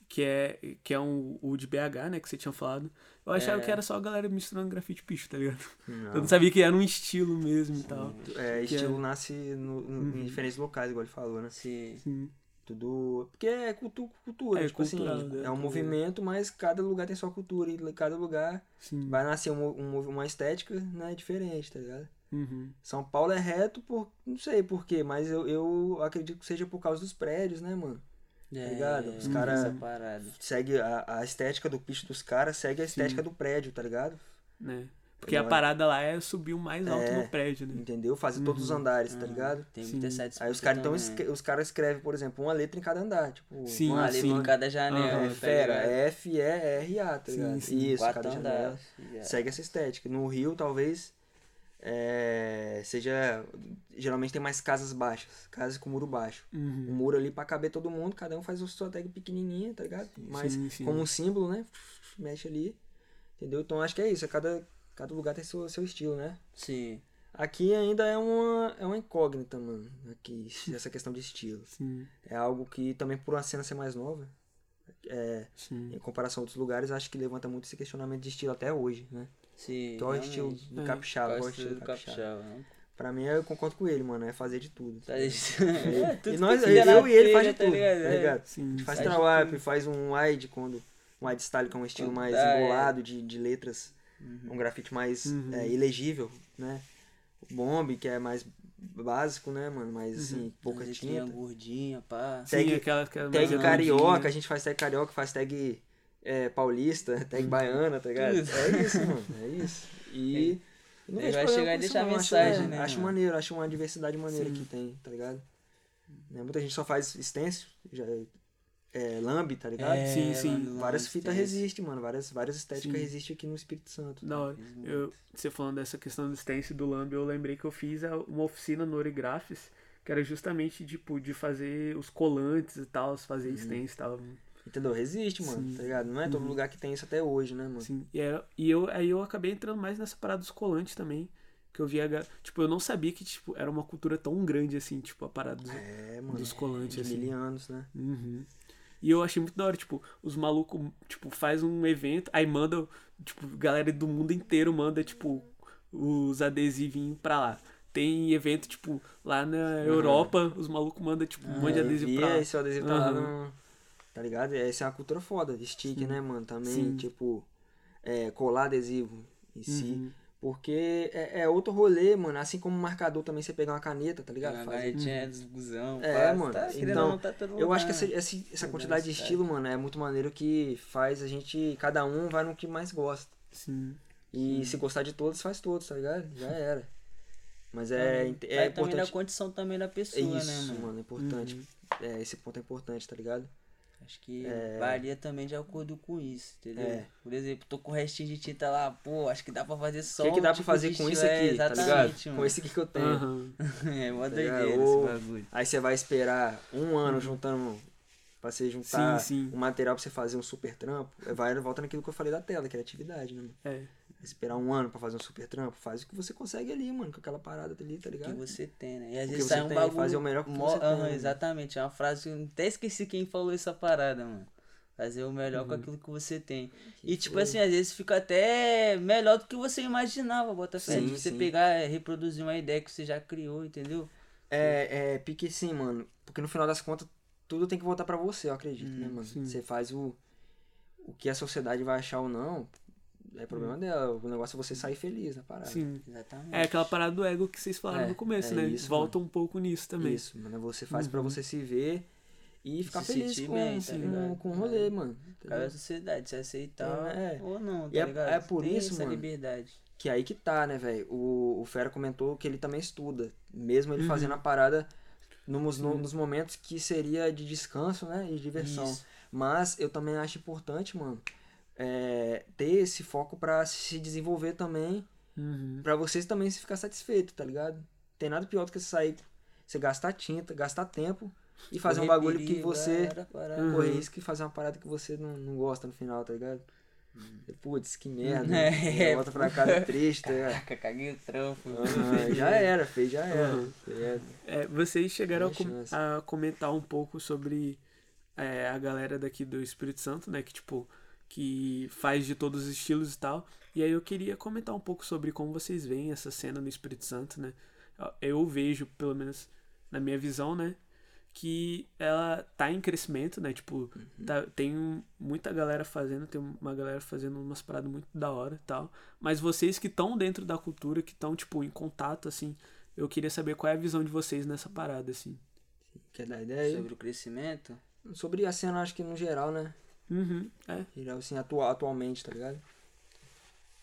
C: que é, que é um, o de BH, né, que você tinha falado. Eu achava
E: É.
C: que era só a galera misturando grafite picho, tá ligado?
D: Não.
C: Eu não sabia que era um estilo mesmo e tal.
D: É, estilo
C: é-
D: nasce no- no- em diferentes locais, igual ele falou, né?
E: Sim.
D: Tudo. Porque é cultu cultura,
C: É,
D: tipo
C: cultural,
D: assim.
C: né?
D: É um movimento, mas cada lugar tem sua cultura. E cada lugar
C: Sim.
D: vai nascer um, um- uma estética né, diferente, tá ligado?
C: Uhum.
D: São Paulo é reto por. Não sei por quê, mas eu, eu acredito que seja por causa dos prédios, né, mano?
E: É,
D: ligado? Os cara-
E: parada.
D: Segue a, a estética do picho dos caras, segue a estética do prédio, tá ligado?
C: Né? Porque a parada lá é subir o mais alto
D: É.
C: no prédio, né?
D: Entendeu? Fazer todos os andares, tá ligado?
E: Tem
C: Sim.
E: muita essa disputa
D: Aí os caras então escre- os caras escrevem, por exemplo, uma letra em cada andar. Tipo,
C: Sim,
E: Uma letra
C: sim.
E: em cada janela,
C: Aham.
D: É,
E: tá
D: fera? F, E, R, A, tá
C: Sim,
D: ligado?
C: sim.
D: Isso,
E: Quatro
D: cada janela.
E: andares. já.
D: Segue essa estética. No Rio, talvez, é, seja... Geralmente tem mais casas baixas, casas com muro baixo.
C: Uhum.
D: Um muro ali pra caber todo mundo, cada um faz a sua tag pequenininha, tá ligado? Mas
C: Sim, sim.
D: como um símbolo, né? Mexe ali, entendeu? Então acho que é isso, é cada, cada lugar tem seu, seu estilo, né?
E: Sim.
D: Aqui ainda é uma, é uma incógnita, mano, aqui, essa questão de estilo.
C: Sim,
D: É algo que também por uma cena ser mais nova, é,
C: sim.
D: em comparação a outros lugares, acho que levanta muito esse questionamento de estilo até hoje, né?
E: Sim.
D: Qual é o estilo do
C: É.
D: capixaba?
E: É
D: é o estilo do capixaba?
E: capixaba? né?
D: Pra mim, eu concordo com ele, mano. É fazer de tudo.
E: Tá É, tudo
D: e nós,
E: na
D: eu e ele faz de tudo,
E: ligado?
D: tá
E: É.
D: ligado?
C: Sim.
D: Faz
E: Faz tudo.
D: faz um wide quando. Um wide style que é um estilo mais
E: é.
D: embolado de, de letras.
E: Uhum.
D: Um grafite mais
C: Uhum.
D: é, ilegível, né? O bomb, que é mais básico, né, mano? Mais assim, pouca tinta.
E: gordinha, pá.
C: Sim,
D: Tag-
C: aquela que é mais
D: Tag carioca, a gente faz tag carioca, faz tag é, paulista, tag baiana, tá ligado?
E: Tudo.
D: É isso, mano. É isso. E. eu não
E: Ele vai chegar e deixar
D: não. Acho-
E: mensagem,
D: é,
E: né,
D: Acho
E: mano?
D: maneiro, acho uma diversidade maneira
C: Sim.
D: que tem, tá ligado? Né, Muita gente só faz stencil, já é, lamb, tá ligado?
E: É,
C: Sim, sim.
D: Várias fitas
E: tem
D: resistem, mano. Várias, várias estéticas
C: Sim.
D: resistem aqui no Espírito Santo.
C: Da hora. Eu, você falando dessa questão do stencil do Lamb, eu lembrei que eu fiz uma oficina no Origrafes, que era justamente, tipo, de fazer os colantes e tal, fazer stencil e tal.
D: Entendeu? Resiste, mano,
C: Sim.
D: tá ligado? Não é todo
C: Uhum.
D: lugar que tem isso até hoje, né, mano?
C: Sim. E, era- e eu, aí eu acabei entrando mais nessa parada dos colantes também. Que eu via. Tipo, eu não sabia que tipo, era uma cultura tão grande assim, tipo, a parada dos,
D: É, mano.
C: dos colantes,
D: De
C: assim.
D: mil anos, né?
C: Uhum. E eu achei muito da hora, tipo, os malucos, tipo, faz um evento, aí manda, tipo, galera do mundo inteiro manda, tipo, os adesivinhos pra lá. Tem evento, tipo, lá na Europa, os malucos mandam, tipo, um monte de
D: É,
C: adesivo
D: e
C: pra lá.
D: esse adesivo tá lá no... Tá ligado? Essa é uma cultura foda. Stick, né, mano? Também,
C: Sim.
D: tipo, é, colar adesivo em si.
C: Uhum.
D: Porque é, é outro rolê, mano. Assim como marcador também você pegar uma caneta, tá ligado?
E: Uma
D: Faz-
E: canetinha dos busão,
D: É, mano.
E: Tá,
D: Então,
E: não, tá todo
D: Eu acho que essa,
E: né?
D: essa, essa quantidade de estilo, mano, é muito maneiro que faz a gente. Cada um vai no que mais gosta.
C: Sim.
D: E se gostar de todos, faz todos, tá ligado? Já era. Mas é, é,
E: também da
D: importante.
E: condição também da
D: É
E: pessoa,
D: isso,
E: né, mano?
D: mano, é importante.
C: Uhum.
D: É, esse ponto é importante, tá ligado?
E: Acho que
D: É.
E: varia também de acordo com isso, entendeu?
D: É.
E: Por exemplo, tô com o restinho de tinta lá, pô, acho que dá pra fazer
D: O
E: só
D: que, que dá
E: um
D: pra
E: tipo
D: fazer
E: de
D: com isso
E: estilo, é,
D: aqui, tá ligado?
E: exatamente,
D: Com
E: mano.
D: esse aqui que eu tenho.
C: Aham.
E: é mó
D: Tá
E: doideira
D: Ou-
E: esse bagulho.
D: Aí você vai esperar um ano juntando. Pra você juntar
C: Sim, sim.
D: um material pra você fazer um super trampo. Vai volta naquilo que eu falei da tela, criatividade, né, mano?
C: É.
D: Esperar um ano pra fazer um super trampo, faz o que você consegue ali, mano, com aquela parada ali, tá
E: que
D: ligado?
E: você tem, né? E às
D: O que
E: vezes sai um
D: tem,
E: bagulho.
D: fazer o melhor que você tem, né?
E: exatamente. É uma frase que eu até esqueci quem falou essa parada, mano. Fazer o melhor
D: Uhum.
E: com aquilo que você tem. E tipo assim, às vezes fica até melhor do que você imaginava, bota fé. De você
D: sim.
E: pegar, é, reproduzir uma ideia que você já criou, entendeu?
D: É, é pique sim, mano. Porque no final das contas, tudo tem que voltar pra você, eu acredito,
E: Hum,
D: né, mano?
C: sim.
D: Você faz o. O que a sociedade vai achar ou não, é problema
E: Hum.
D: dela. O negócio é você sair feliz na parada.
C: Sim.
E: Exatamente.
C: É aquela parada do ego que vocês falaram
D: É,
C: no começo,
D: é
C: né?
D: isso,
C: Volta um pouco nisso também.
D: Isso, mano. Você faz pra
C: Uhum.
D: você se ver e ficar
E: se
D: feliz com,
E: bem, tá
D: com, com o rolê, mano.
E: Cabe
D: entendeu?
E: à sociedade se aceitar
D: É.
E: ou não, tá
D: E é-
E: ligado?
D: é por
E: Tem
D: isso,
E: essa
D: mano.
E: liberdade.
D: Que aí que tá, né, velho? O, o Fera comentou que ele também estuda. Mesmo ele
C: Uhum.
D: fazendo a parada nos, no- nos momentos que seria de descanso, né? E diversão.
E: Isso.
D: Mas eu também acho importante, mano, é, ter esse foco pra se desenvolver também.
C: Uhum.
D: Pra vocês também se ficar satisfeito, tá ligado? Tem nada pior do que você sair, você gastar tinta, gastar tempo e fazer um
E: Correr
D: bagulho que
E: perigo,
D: você.
E: para, para.
C: Uhum.
D: Correr risco e fazer uma parada que você não, não gosta no final, tá ligado? Putz, que merda.
E: É,
D: É, volta pra casa triste, tá?
E: Caraca, caguei o trampo.
D: Aham, já era, fez, já era.
C: Uhum.
D: É,
C: É, vocês chegaram a, com- a comentar um pouco sobre é, a galera daqui do Espírito Santo, né? Que tipo, que faz de todos os estilos e tal. E aí eu queria comentar um pouco sobre como vocês veem essa cena no Espírito Santo, né? Eu vejo, pelo menos na minha visão, né? Que ela tá em crescimento, né? Tipo, tá- tem muita galera fazendo, tem uma galera fazendo umas paradas muito da hora e tal. Mas vocês que estão dentro da cultura, que estão, tipo, em contato, assim, eu queria saber qual é a visão de vocês nessa parada, assim.
D: quer dar ideia aí?
E: Sobre o crescimento.
D: Sobre a cena, acho que no geral, né?
C: Uhum, é.
D: Geral, assim, atua, atualmente, tá ligado?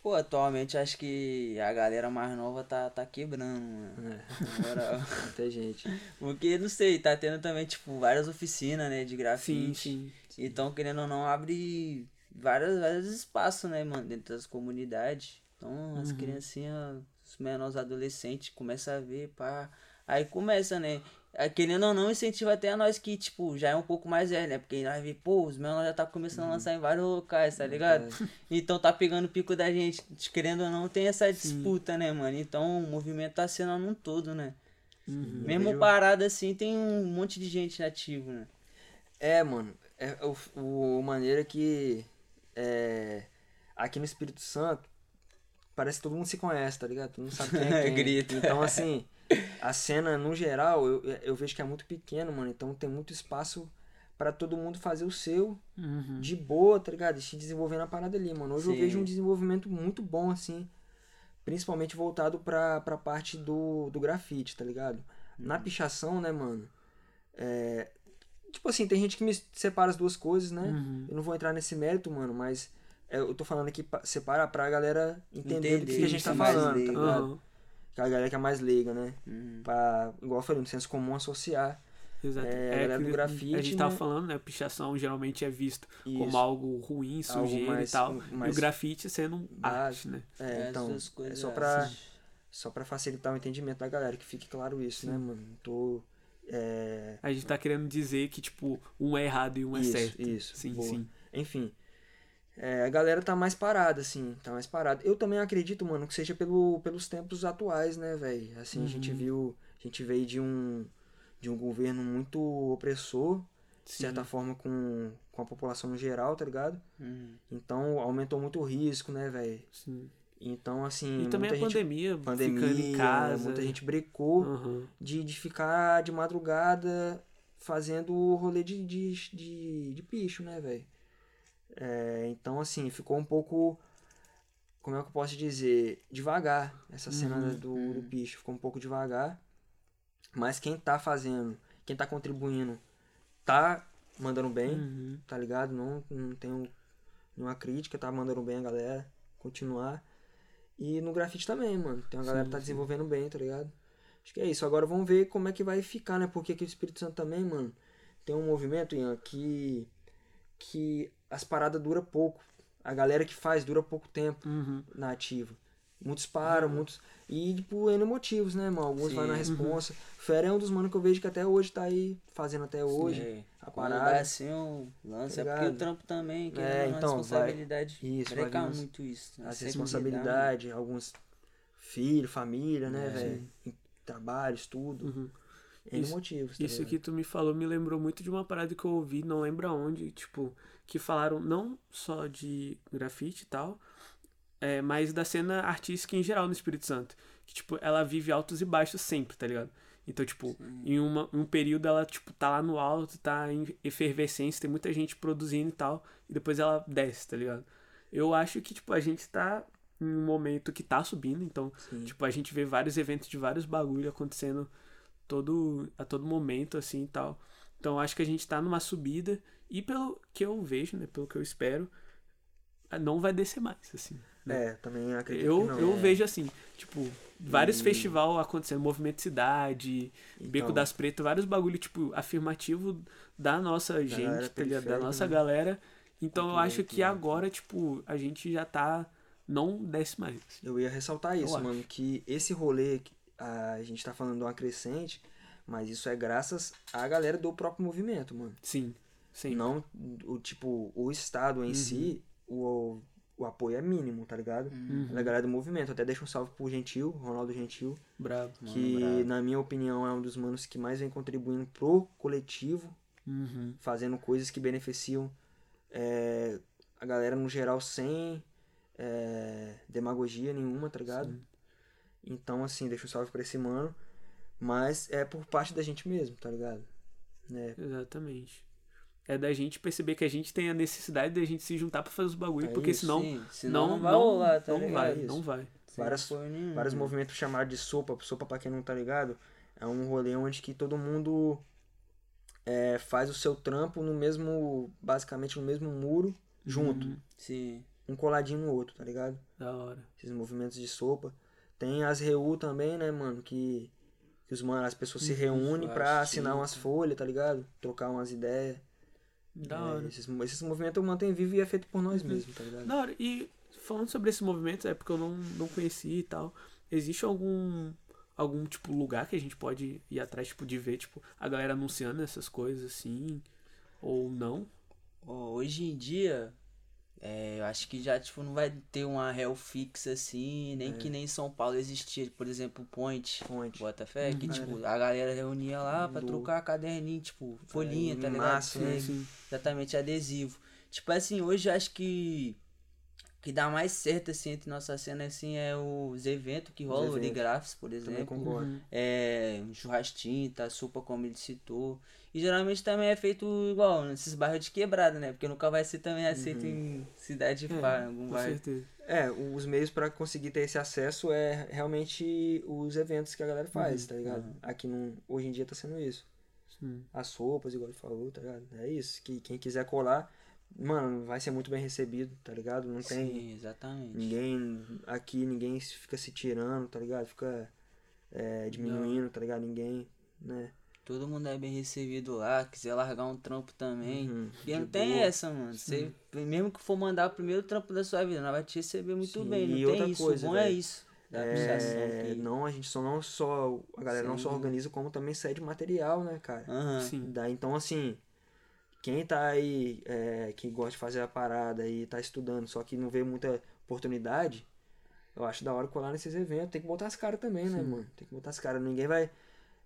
E: Pô, atualmente acho que a galera mais nova tá, tá quebrando, mano.
D: É,
E: Na moral.
D: muita gente.
E: Porque, não sei, tá tendo também, tipo, várias oficinas, né, de
C: Sim,
E: grafite.
C: sim.
E: Então, querendo ou não, abre vários, vários espaços, né, mano, dentro das comunidades. Então, as
C: Uhum.
E: criancinhas, os menores adolescentes, começam a ver, pá. Aí começa, né? Aí, Querendo ou não, incentiva até a nós que, tipo, já é um pouco mais velho, né? Porque nós vê, pô, os menores já tá começando a lançar em vários locais, tá ligado? Então tá pegando o pico da gente. Querendo ou não, tem essa disputa, né, mano? Então o movimento tá sendo num todo, né?
C: Uhum.
E: Mesmo
D: vejo-
E: parada assim, tem um monte de gente ativo, né?
D: É, mano, é o, o maneira que é, aqui no Espírito Santo, parece que todo mundo se conhece, tá ligado? Todo mundo sabe quem é quem.
E: Grita.
D: Então, assim, a cena, no geral, eu, eu vejo que é muito pequeno, mano. Então tem muito espaço pra todo mundo fazer o seu
C: Uhum.
D: de boa, tá ligado? E se desenvolver na parada ali, mano. Hoje eu
E: Sim.
D: vejo um desenvolvimento muito bom, assim. Principalmente voltado pra, pra parte do, do grafite, tá ligado?
E: Uhum.
D: Na pichação, né, mano? É. Tipo assim, tem gente que me separa as duas coisas, né?
C: Uhum.
D: Eu não vou entrar nesse mérito, mano, mas é, eu tô falando aqui pra separar pra galera entender, do que, que a
E: Entender,
D: gente tá falando, tá ligado? É a galera que é mais leiga, né?
E: Uhum.
D: Pra, igual eu falei, no senso comum associar.
C: Exato.
D: É, a galera do grafite,
C: A gente tava
D: né?
C: falando, né? Pichação geralmente é visto
D: Isso.
C: como algo ruim,
D: Algo
C: sujeira
D: mais-
C: e tal. E
D: mais
C: o grafite sendo um arte, né?
D: É,
E: É,
D: então, é só pra,
E: assim.
D: só pra facilitar o entendimento da galera, que fique claro isso, né, mano? Não tô... É...
C: A gente tá querendo dizer que, tipo, um é errado e um
D: Isso,
C: é certo.
D: isso,
C: Sim,
D: boa.
C: sim.
D: Enfim, é, a galera tá mais parada, assim, tá mais parada. Eu também acredito, mano, que seja pelo, pelos tempos atuais, né, velho? Assim, a gente
C: Uhum.
D: viu, a gente veio de um, de um governo muito opressor, de
C: Sim.
D: certa forma, com, com a população no geral, tá ligado?
E: Uhum.
D: Então, aumentou muito o risco, né, velho?
C: sim.
D: Então, assim,
C: E também a
D: gente,
C: pandemia,
D: pandemia,
C: ficando em casa.
D: muita gente brecou
C: Aham.
D: de, de ficar de madrugada fazendo o rolê de, de, de, de picho, né, velho? É, então, assim, ficou um pouco. Como é que eu posso dizer? Devagar essa cena
C: Uhum,
D: do, do picho. Ficou um pouco devagar. Mas quem tá fazendo, quem tá contribuindo, tá mandando bem,
C: Uhum.
D: tá ligado? Não, não tenho nenhuma crítica, tá mandando bem a galera. Continuar. E no grafite também, mano. Tem uma galera que tá desenvolvendo bem, tá ligado? Acho que é isso. Agora vamos ver como é que vai ficar, né? Porque aqui o Espírito Santo também, mano, tem um movimento, Ian, que. que as paradas duram pouco. A galera que faz dura pouco tempo
C: Uhum.
D: na ativa. Muitos param, muitos. E, tipo, N motivos, né, mano? Alguns
E: Sim.
D: vai na responsa. Fera é um dos manos que eu vejo que até hoje tá aí fazendo até hoje.
E: É,
D: a parada.
E: dá assim um lance,
D: Tá
E: é porque o trampo também, que
D: É,
E: é uma
D: então, vai-
E: responsabilidade.
D: isso, vai vir as-
E: muito isso. né?
D: As
E: Sempre
D: responsabilidades, alguns filhos, família, né,
E: É.
D: velho? Trabalho, estudo.
C: Uhum.
D: N
C: Isso-
D: motivos. Tá
C: Isso
D: ligado?
C: que tu me falou me lembrou muito de uma parada que eu ouvi, não lembro aonde, tipo, que falaram não só de grafite e tal, é, mas da cena artística em geral no Espírito Santo. Que, tipo, ela vive altos e baixos sempre, tá ligado? Então, tipo, em uma, um período ela, tipo, tá lá no alto, tá em efervescência, tem muita gente produzindo e tal, e depois ela desce, tá ligado? Eu acho que, tipo, a gente tá em um momento que tá subindo, então,
D: Sim.
C: tipo, a gente vê vários eventos de vários bagulho acontecendo todo, a todo momento, assim, e tal. Então, eu acho que a gente tá numa subida, e pelo que eu vejo, né, pelo que eu espero, não vai descer mais, assim.
D: É, também acredito
C: Eu,
D: que não.
C: eu
D: É.
C: vejo assim, tipo, vários
D: E-
C: festival acontecendo, Movimento Cidade, Beco
D: Então,
C: das Pretas, vários bagulho, tipo, afirmativo da nossa gente,
D: galera
C: tá? Da nossa
D: né?
C: galera. Então eu acho que
D: né?
C: agora, tipo, a gente já tá. Não desce mais.
D: Eu ia ressaltar isso,
C: acho.
D: mano, que esse rolê, que a gente tá falando de uma crescente, mas isso é graças à galera do próprio movimento, mano.
C: Sim. Sim.
D: Não, o tipo, o Estado em si, o, o apoio é mínimo, tá ligado?
C: Uhum.
D: É da galera do movimento. Até deixa um salve pro Gentil, Ronaldo Gentil,
C: Bravo.
D: que,
E: brabo.
D: na minha opinião, é um dos manos que mais vem contribuindo pro coletivo,
C: Uhum.
D: fazendo coisas que beneficiam é, a galera no geral sem é, demagogia nenhuma, tá ligado? Então, assim, deixa um salve pra esse mano. Mas é por parte da gente mesmo, tá ligado? Né?
C: Exatamente. É da gente perceber que a gente tem a necessidade da gente se juntar pra fazer os bagulho,
D: É
C: porque
D: isso,
C: senão.
E: Sim, senão
C: Não,
E: não vai
C: não,
E: rolar, tá
C: não
E: ligado?
C: vai,
D: Isso.
C: não vai.
D: Várias-
E: nenhum.
D: Vários movimentos chamados de sopa. Sopa, pra quem não tá ligado, é um rolê onde que todo mundo é, faz o seu trampo no mesmo, basicamente no mesmo muro, junto.
C: Uhum.
E: Sim.
D: Um coladinho no outro, tá ligado?
C: Da hora.
D: Esses movimentos de sopa. Tem as REU também, né, mano? Que os mano, as pessoas se reúnem pra assinar umas folhas, tá ligado? Trocar umas ideias.
C: Da
D: É,
C: hora.
D: esses, esses movimentos eu mantenho vivo e é feito por nós mesmos, tá ligado?
C: Da hora. E falando sobre esses movimentos, é porque eu não, não conheci e tal. Existe algum algum tipo lugar que a gente pode ir atrás tipo de ver tipo a galera anunciando essas coisas assim ou não?
E: Ó, hoje em dia, é, eu acho que já tipo, não vai ter uma réu fixa assim, nem
D: É.
E: que nem em São Paulo existia, por exemplo, Point.
D: Fonte.
E: Bota fé, que
C: Uhum.
E: tipo, a galera reunia lá pra trocar caderninho, tipo, folhinha, tá ligado?
D: massa, né?
E: Exatamente, adesivo. Tipo assim, hoje eu acho que que dá mais certo, assim, entre nossa cena, assim, é os eventos que rolam,
D: eventos.
E: Origrafes, por exemplo.
C: Uhum.
E: É, um churrasquinho, tá, sopa, como ele citou. E geralmente também é feito igual, nesses bairros de quebrada, né? Porque nunca vai ser também aceito em cidade
C: É,
E: pá, em algum
C: com
E: bairro.
C: certeza.
D: É, os meios pra conseguir ter esse acesso é realmente os eventos que a galera faz, tá ligado? Aqui no, hoje em dia tá sendo isso.
C: Sim.
D: As sopas, igual ele falou, tá ligado? É isso. Que quem quiser colar, mano, vai ser muito bem recebido, tá ligado? Não tem
E: Sim, exatamente.
D: ninguém aqui, ninguém fica se tirando, tá ligado? Fica é, diminuindo, tá ligado? Ninguém, né?
E: Todo mundo é bem recebido lá, quiser largar um trampo também.
D: Uhum,
E: E não tem
D: boa.
E: essa, mano. Você, mesmo que for mandar o primeiro trampo da sua vida, nós vai te receber muito
D: Sim,
E: bem. Não
D: e
E: tem
D: outra
E: isso.
D: coisa,
E: o bom é
D: velho,
E: isso.
D: É,
E: que-
D: não, a gente só não só. A galera não só
E: Sim.
D: organiza, como também cede material, né, cara?
E: Aham.
C: Sim.
D: Daí, então, assim, quem tá aí, é, que gosta de fazer a parada e tá estudando, só que não vê muita oportunidade, eu acho da hora colar nesses eventos. Tem que botar as caras também, né, mano? Tem que botar as caras. Ninguém vai.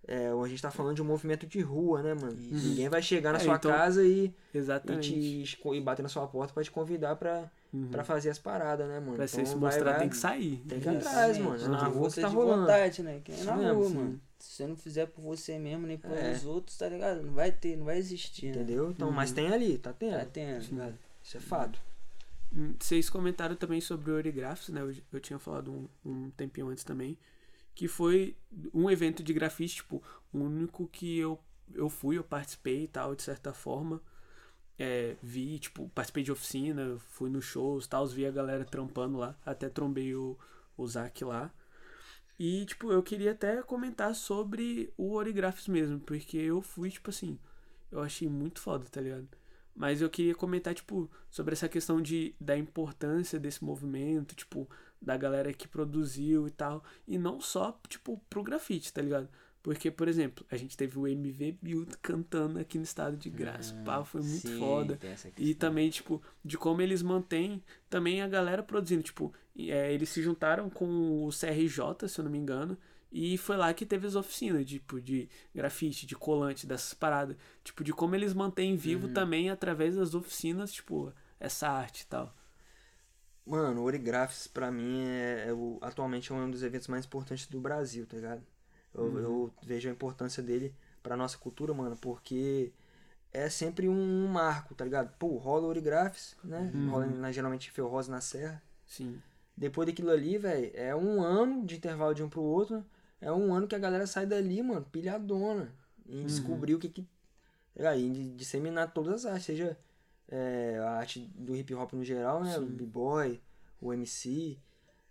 D: É, a gente tá falando de um movimento de rua, né, mano?
E: Isso.
D: Ninguém vai chegar na
C: É,
D: sua
C: então-
D: casa e, e,
C: Exatamente.
D: te, e bater na sua porta pra te convidar pra, pra fazer as paradas, né, mano?
C: Pra você se mostrar,
D: vai-
C: tem que sair.
D: Tem que ir atrás, mano. Na rua que
E: força
D: tá
E: de
D: rolando.
E: vontade, né? Que é na rua,
D: sim.
E: mano. Se você não fizer por você mesmo, nem pelos
D: É.
E: outros, tá ligado? Não vai ter, não vai existir, né?
D: Entendeu? Então, mas tem ali, tá tendo.
E: Tá tendo.
D: Isso é fato.
C: Hum, Vocês comentaram também sobre o Origraphs, né? Eu, eu tinha falado um, um tempinho antes também. Que foi um evento de grafite, tipo, o único que eu, eu fui, eu participei e tal, de certa forma. É, vi, tipo, participei de oficina, fui nos shows e tal, vi a galera trampando lá. Até trombei o, o Zac lá. E, tipo, eu queria até comentar sobre o Origraphs mesmo, porque eu fui, tipo assim, eu achei muito foda, tá ligado? Mas eu queria comentar, tipo, sobre essa questão de, da importância desse movimento, tipo, da galera que produziu e tal. E não só, tipo, pro grafite, tá ligado? Porque, por exemplo, a gente teve o MV Build cantando aqui no estado de graça. Pá, foi muito
E: Sim,
C: foda. E também, tipo, de como eles mantêm também a galera produzindo. Tipo, é, eles se juntaram com o CRJ, se eu não me engano. E foi lá que teve as oficinas, tipo, de grafite, de colante, dessas paradas. Tipo, de como eles mantêm vivo
E: Uhum.
C: também através das oficinas, tipo, essa arte e tal.
D: Mano, o Origraphs pra mim é, é o, atualmente é um dos eventos mais importantes do Brasil, tá ligado? Eu, eu vejo a importância dele pra nossa cultura, mano, porque é sempre um marco, tá ligado? Pô, rola o Origraphs, né? Rola na, geralmente em Ferrosa na Serra.
C: Sim.
D: Depois daquilo ali, velho, é um ano de intervalo de um pro outro. É um ano que a galera sai dali, mano, pilhadona. Em descobrir o que que. E de disseminar todas as artes, seja é, a arte do hip hop no geral, né? O b-boy, o MC.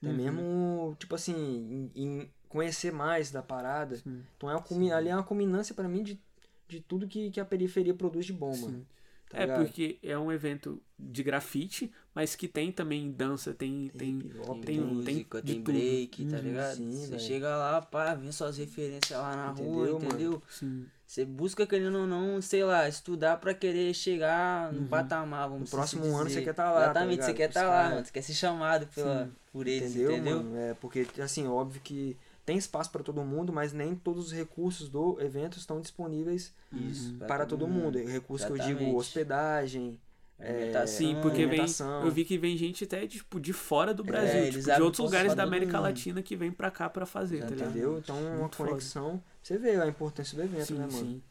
D: Até mesmo, tipo assim, em, em conhecer mais da parada. Então é uma ali é uma culminância pra mim de, de tudo que, que a periferia produz de bom, mano. Tá
C: é
D: ligado?
C: porque é um evento de grafite, mas que tem também dança, tem.
D: Tem
C: tem,
E: Tem,
C: tem-
E: música,
C: de
E: tem,
C: tudo.
E: break, tá
C: Uhum,
E: ligado?
D: sim,
E: você
D: velho.
E: chega lá, pá, vê suas referências lá na rua,
D: Entendeu, mano?
E: entendeu?
C: sim.
E: Você busca, querendo ou não, sei lá, estudar pra querer chegar no patamar, vamos
D: No
E: assim
D: próximo
E: dizer.
D: ano você quer tá lá, tá
E: Exatamente, você
D: ligado?
E: quer estar lá,
D: cara-
E: mano. Você quer ser chamado pela, por eles,
D: Entendeu,
E: entendeu?
D: mano? É, porque, assim, óbvio que tem espaço para todo mundo, mas nem todos os recursos do evento estão disponíveis
E: Isso.
D: para todo mundo. Recursos que eu digo hospedagem, é,
C: Sim, porque vem, eu vi que vem gente até tipo, de fora do Brasil,
E: É,
C: tipo, de outros lugares da América. Latina que vem pra cá pra fazer, tá?
D: Entendeu? Então, uma
C: Muito foda.
D: conexão. Você vê a importância do evento,
C: Sim,
D: né, mano?
C: sim.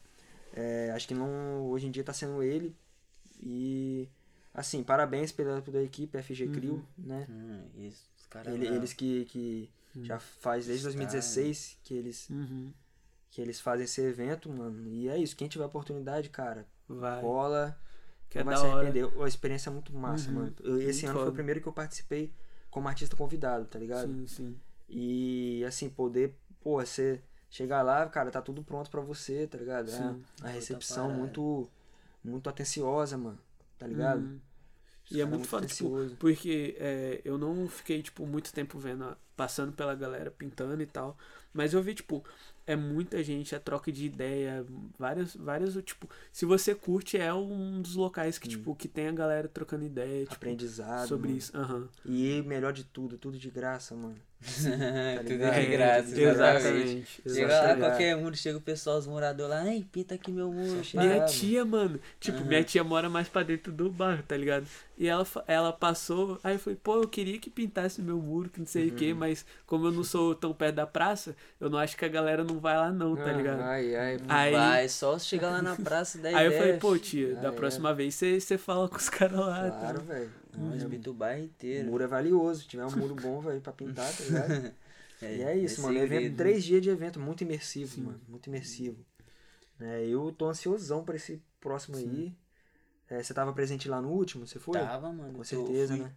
D: É, acho que não, hoje em dia tá sendo ele. E, assim, parabéns pela, pela equipe FG Crew, né?
E: Hum, isso, os caras
D: Ele-
E: lá.
D: eles que, que já faz desde
E: Os
D: 2016 que eles,
C: Uhum.
D: que eles fazem esse evento, mano. E é isso, quem tiver oportunidade, cara,
C: Vai.
D: cola.
C: Que é
D: vai se
C: hora.
D: arrepender. A experiência é muito massa,
C: Uhum.
D: mano. Eu- esse
C: Muito
D: ano foi
C: foda.
D: o primeiro que eu participei como artista convidado, tá ligado?
C: Sim, sim.
D: E assim, poder, pô, você chegar lá, cara, tá tudo pronto pra você, tá ligado? É,
C: Sim.
D: a recepção muito muito atenciosa, mano. Tá ligado?
C: Uhum. E é
D: cara
C: muito foda, tipo, porque é, eu não fiquei, tipo, muito tempo vendo, passando pela galera pintando e tal. Mas eu vi, tipo, é muita gente, é troca de ideia, várias, várias, tipo, se você curte, é um dos locais que, tipo, que tem a galera trocando ideia, tipo,
D: Aprendizado.
C: sobre
D: mano.
C: isso. Aham.
D: E melhor de tudo, tudo de graça, mano.
E: Tudo
D: ligado?
E: de graça,
C: É,
E: exatamente.
C: exatamente.
E: Chega lá, qualquer muro, chega o pessoal, os moradores lá, ei, pinta aqui meu muro.
D: Só
E: pá."
C: Minha tia, mano, tipo, minha tia mora mais pra dentro do bairro, tá ligado? E ela, ela passou, aí eu falei, pô, eu queria que pintasse meu muro, que não sei o
D: Uhum.
C: quê, mas como eu não sou tão perto da praça, eu não acho que a galera não vai lá não, tá ligado?
D: Ai, ai.
C: Aí-
E: Vai, só chegar lá na praça da
C: Aí eu falei, pô, tia,
D: Ah,
C: da
D: é.
C: próxima vez você você fala com os caras lá,
D: Claro,
C: tá?
D: velho.
E: Não, respeita o bairro
D: O
E: inteiro.
D: muro é valioso. Se tiver um muro bom, velho, pra pintar, tá ligado? e é isso, mano.
E: segredo.
D: Evento, três dias de evento, muito imersivo, mano. Muito imersivo. É, eu tô ansiosão pra esse próximo aí. É, você tava presente lá no último? Você foi?
E: Tava, mano.
D: Com certeza,
E: fui-
D: né?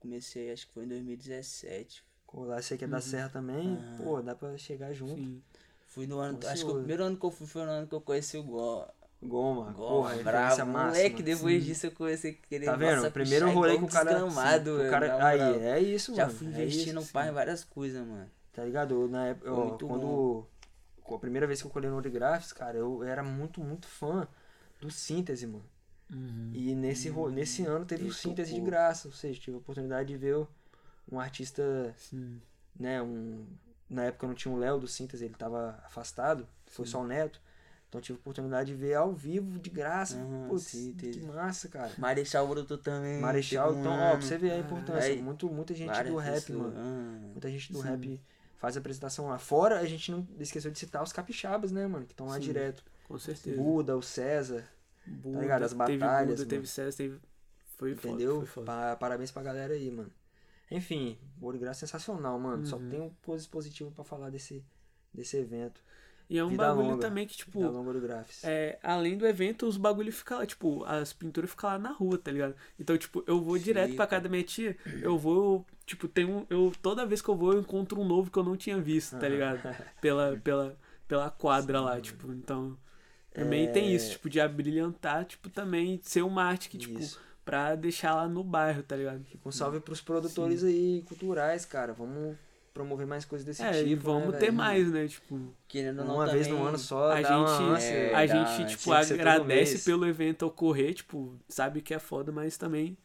E: Comecei, acho que foi em 2017.
D: Lá você que é da Serra também,
E: Ah.
D: pô, dá pra chegar junto.
C: Sim.
E: Fui no ano.
D: Tô
E: Acho que o
D: ansioso.
E: primeiro ano que eu fui foi no ano que eu conheci o Gó.
D: Goma, porra, referência
E: bravo. Moleque, depois disso eu comecei a querer.
D: Tá vendo?
E: nossa,
D: primeiro rolê que o cara. Sim, cara aí,
E: moral.
D: é isso,
E: Já
D: mano.
E: fui
D: é
E: investindo
D: isso,
E: pai em várias coisas, mano.
D: Tá ligado? Na época, ó,
E: muito
D: quando. A primeira vez que eu colhei no Origraphs, cara, eu era muito, muito fã do síntese, mano.
C: Uhum.
D: E nesse, ro- nesse ano teve o
E: Ele
D: síntese de
E: tocou.
D: graça, ou seja, tive a oportunidade de ver um artista,
C: Sim.
D: né, um... Na época não tinha o Léo do síntese, ele tava afastado, foi só o Neto. Então tive a oportunidade de ver ao vivo, de graça.
E: Aham,
D: Putz,
E: sim,
D: que
E: teve.
D: massa, cara.
E: Marechal Bruto também.
D: Marechal,
E: teve um
D: então, ó, pra você ver a importância.
E: Aí,
D: muito, muita gente do rap,
E: pessoas,
D: mano.
E: ah.
D: Muita gente do rap faz apresentação lá. Fora, a gente não esqueceu de citar os capixabas, né, mano? Que estão lá
C: Sim.
D: direto.
C: Com certeza.
D: Buda, o César,
C: Buda,
D: ligado? As
C: teve
D: batalhas,
C: Buda,
D: mano.
C: teve César, teve... Foi foda,
D: entendeu?
C: foi foda.
D: Pa- parabéns pra galera aí, mano. Enfim, o Origraça é sensacional, mano. Só
C: Uhum.
D: tem um coisa positivo pra falar desse, desse evento.
C: E é um
D: Vida
C: bagulho
D: longa.
C: também que, tipo,
D: longa Origraphs.
C: é, além do evento, os bagulho ficam lá, tipo, as pinturas ficam lá na rua, tá ligado? Então, tipo, eu vou direto pra casa da minha tia, eu vou, tipo, tem um. Eu, toda vez que eu vou, eu encontro um novo que eu não tinha visto, tá ligado? Pela, pela, pela quadra lá, tipo, então. Também tem isso, tipo, de abrilhantar, tipo, também ser uma arte que, tipo,
D: Isso.
C: pra deixar lá no bairro, tá ligado?
D: Um salve pros produtores aí culturais, cara. Vamos promover mais coisas desse
C: É,
D: tipo.
C: e vamos
D: né,
C: ter
D: velho?
C: mais, né? Tipo,
E: Querendo ou não,
D: Uma vez
E: também,
D: no ano só.
C: a gente,
E: é,
C: a
E: dá-
C: gente,
E: tinha
C: tipo, agradece pelo evento ocorrer, tipo, sabe que é foda, mas também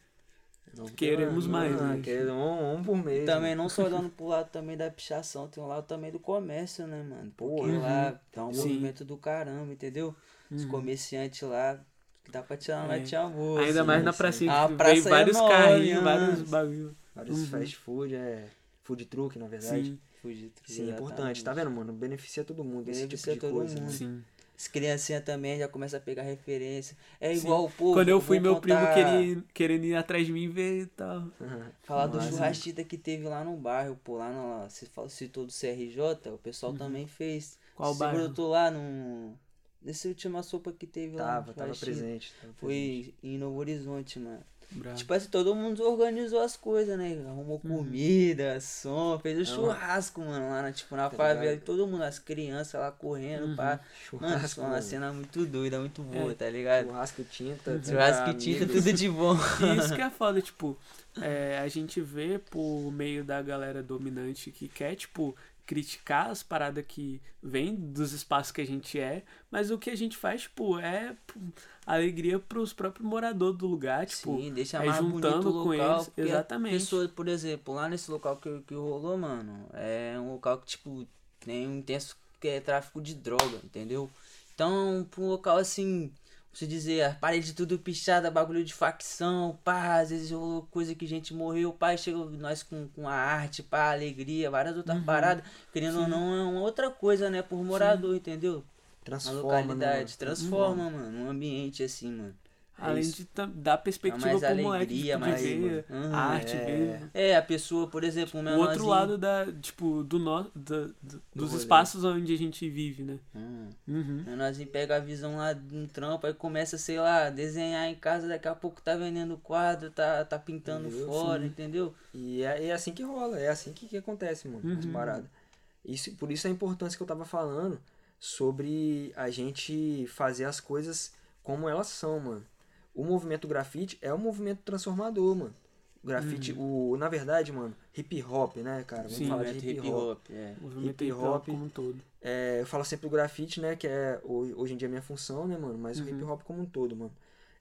D: ter
C: queremos
D: uma-
C: mais,
D: ah,
C: né?
D: queremos um, um por mês.
E: Também
D: né?
E: não só olhando pro lado também da pichação, tem um lado também do comércio, né, mano? Porque
D: Porra.
E: lá tá um
C: Sim.
E: movimento do caramba, entendeu? Os comerciantes lá, que dá pra tirar uma
C: É.
E: tia.
C: Ainda
E: assim,
C: mais na
E: assim.
C: pracinha
E: A
C: que
E: praça
C: vem
E: é
C: vários carrinhos,
E: né?
C: vários bagulho.
D: Vários
C: Uhum.
D: fast food, é. Food truck, na verdade.
C: Sim,
E: Fugir,
D: Sim, é importante. Tá vendo, mano? Beneficia todo mundo esse
E: Beneficia
D: tipo de
E: todo
D: coisa. né?
E: mundo.
C: sim.
E: As criancinhas também já começam a pegar referência. É
C: Sim.
E: igual o povo.
C: Quando eu fui, meu primo
E: contar-
C: queria, querendo ir atrás de mim ver e tal.
E: Falar do
D: Massa.
E: churrasquita que teve lá no bairro, pô, lá no. Você falou- citou do CRJ, o pessoal também fez.
C: Uhum. Qual
E: Você
C: bairro?
E: brotou lá no. Nesse última sopa que teve lá.
D: Tava,
E: no
D: tava presente. tava presente.
E: Foi em Novo Horizonte, mano.
C: Bravo.
E: Tipo assim, todo mundo organizou as coisas, né? Arrumou
C: Uhum.
E: comida, som, fez o
D: É,
E: churrasco, mano, lá na, tipo, na
D: Tá
E: favela.
D: ligado?
E: Todo mundo, as crianças lá correndo,
C: Uhum.
E: pá. Mano,
D: Churrasco,
E: é uma
D: mano.
E: cena muito doida, muito boa,
C: É.
E: tá ligado?
D: Churrasco, tinta.
E: Churrasco e tinta, tudo de bom.
C: Isso que é foda, tipo, é, a gente vê por meio da galera dominante que quer, tipo, criticar as paradas que vêm dos espaços que a gente é, mas o que a gente faz, tipo, é alegria pros próprios moradores do lugar, tipo,
E: Sim, deixa
C: é
E: mais
C: juntando
E: bonito o
C: com
E: local,
C: eles,
E: porque
C: exatamente.
E: Pessoa, por exemplo, lá nesse local que, que rolou, mano, é um local que, tipo, tem um intenso que é tráfico de droga, entendeu? Então, pra um local assim, se dizer, a parede tudo pichada, bagulho de facção, pá, às vezes rolou coisa que gente morreu, pá, chega nós com, com a arte, pá, alegria, várias outras
C: Uhum.
E: paradas, querendo ou não, é uma outra coisa, né, por morador, entendeu? Na
D: Transforma,
E: localidade,
D: né?
E: transforma, mano, um ambiente assim, mano. É
C: Além
E: isso.
C: de dar perspectiva
E: mais
C: pro moleque
E: alegria,
C: tipo, de
E: mais-
C: ver a arte,
D: é.
C: ver
E: É, a pessoa, por exemplo, um
C: o outro
E: menorzinho-
C: lado da, tipo, do no, da- do- dos
D: rolê.
C: espaços onde a gente vive, né?
E: Hum.
C: Uhum.
E: O menorzinho pega a visão lá no trampo, aí começa, sei lá, desenhar em casa, daqui a pouco tá vendendo quadro, tá, tá pintando
D: Entendeu?
E: fora,
C: Sim.
E: entendeu?
D: E é, é assim que rola, é assim que, que acontece, mano, as
C: Uhum.
D: paradas. Isso, por isso a importância que eu tava falando sobre a gente fazer as coisas como elas são, mano. O movimento grafite é um movimento transformador, mano. grafite, o, na verdade, mano, hip hop, né, cara? Vamos
C: Sim,
D: falar de hip
E: hip
D: hop.
E: hop, é.
C: Movimento
D: Hip
C: hip hop
D: hop.
C: como um todo.
D: É, eu falo sempre do grafite, né, que é ho- hoje em dia a minha função, né, mano? Mas o
C: Uhum.
D: hip hop como um todo, mano.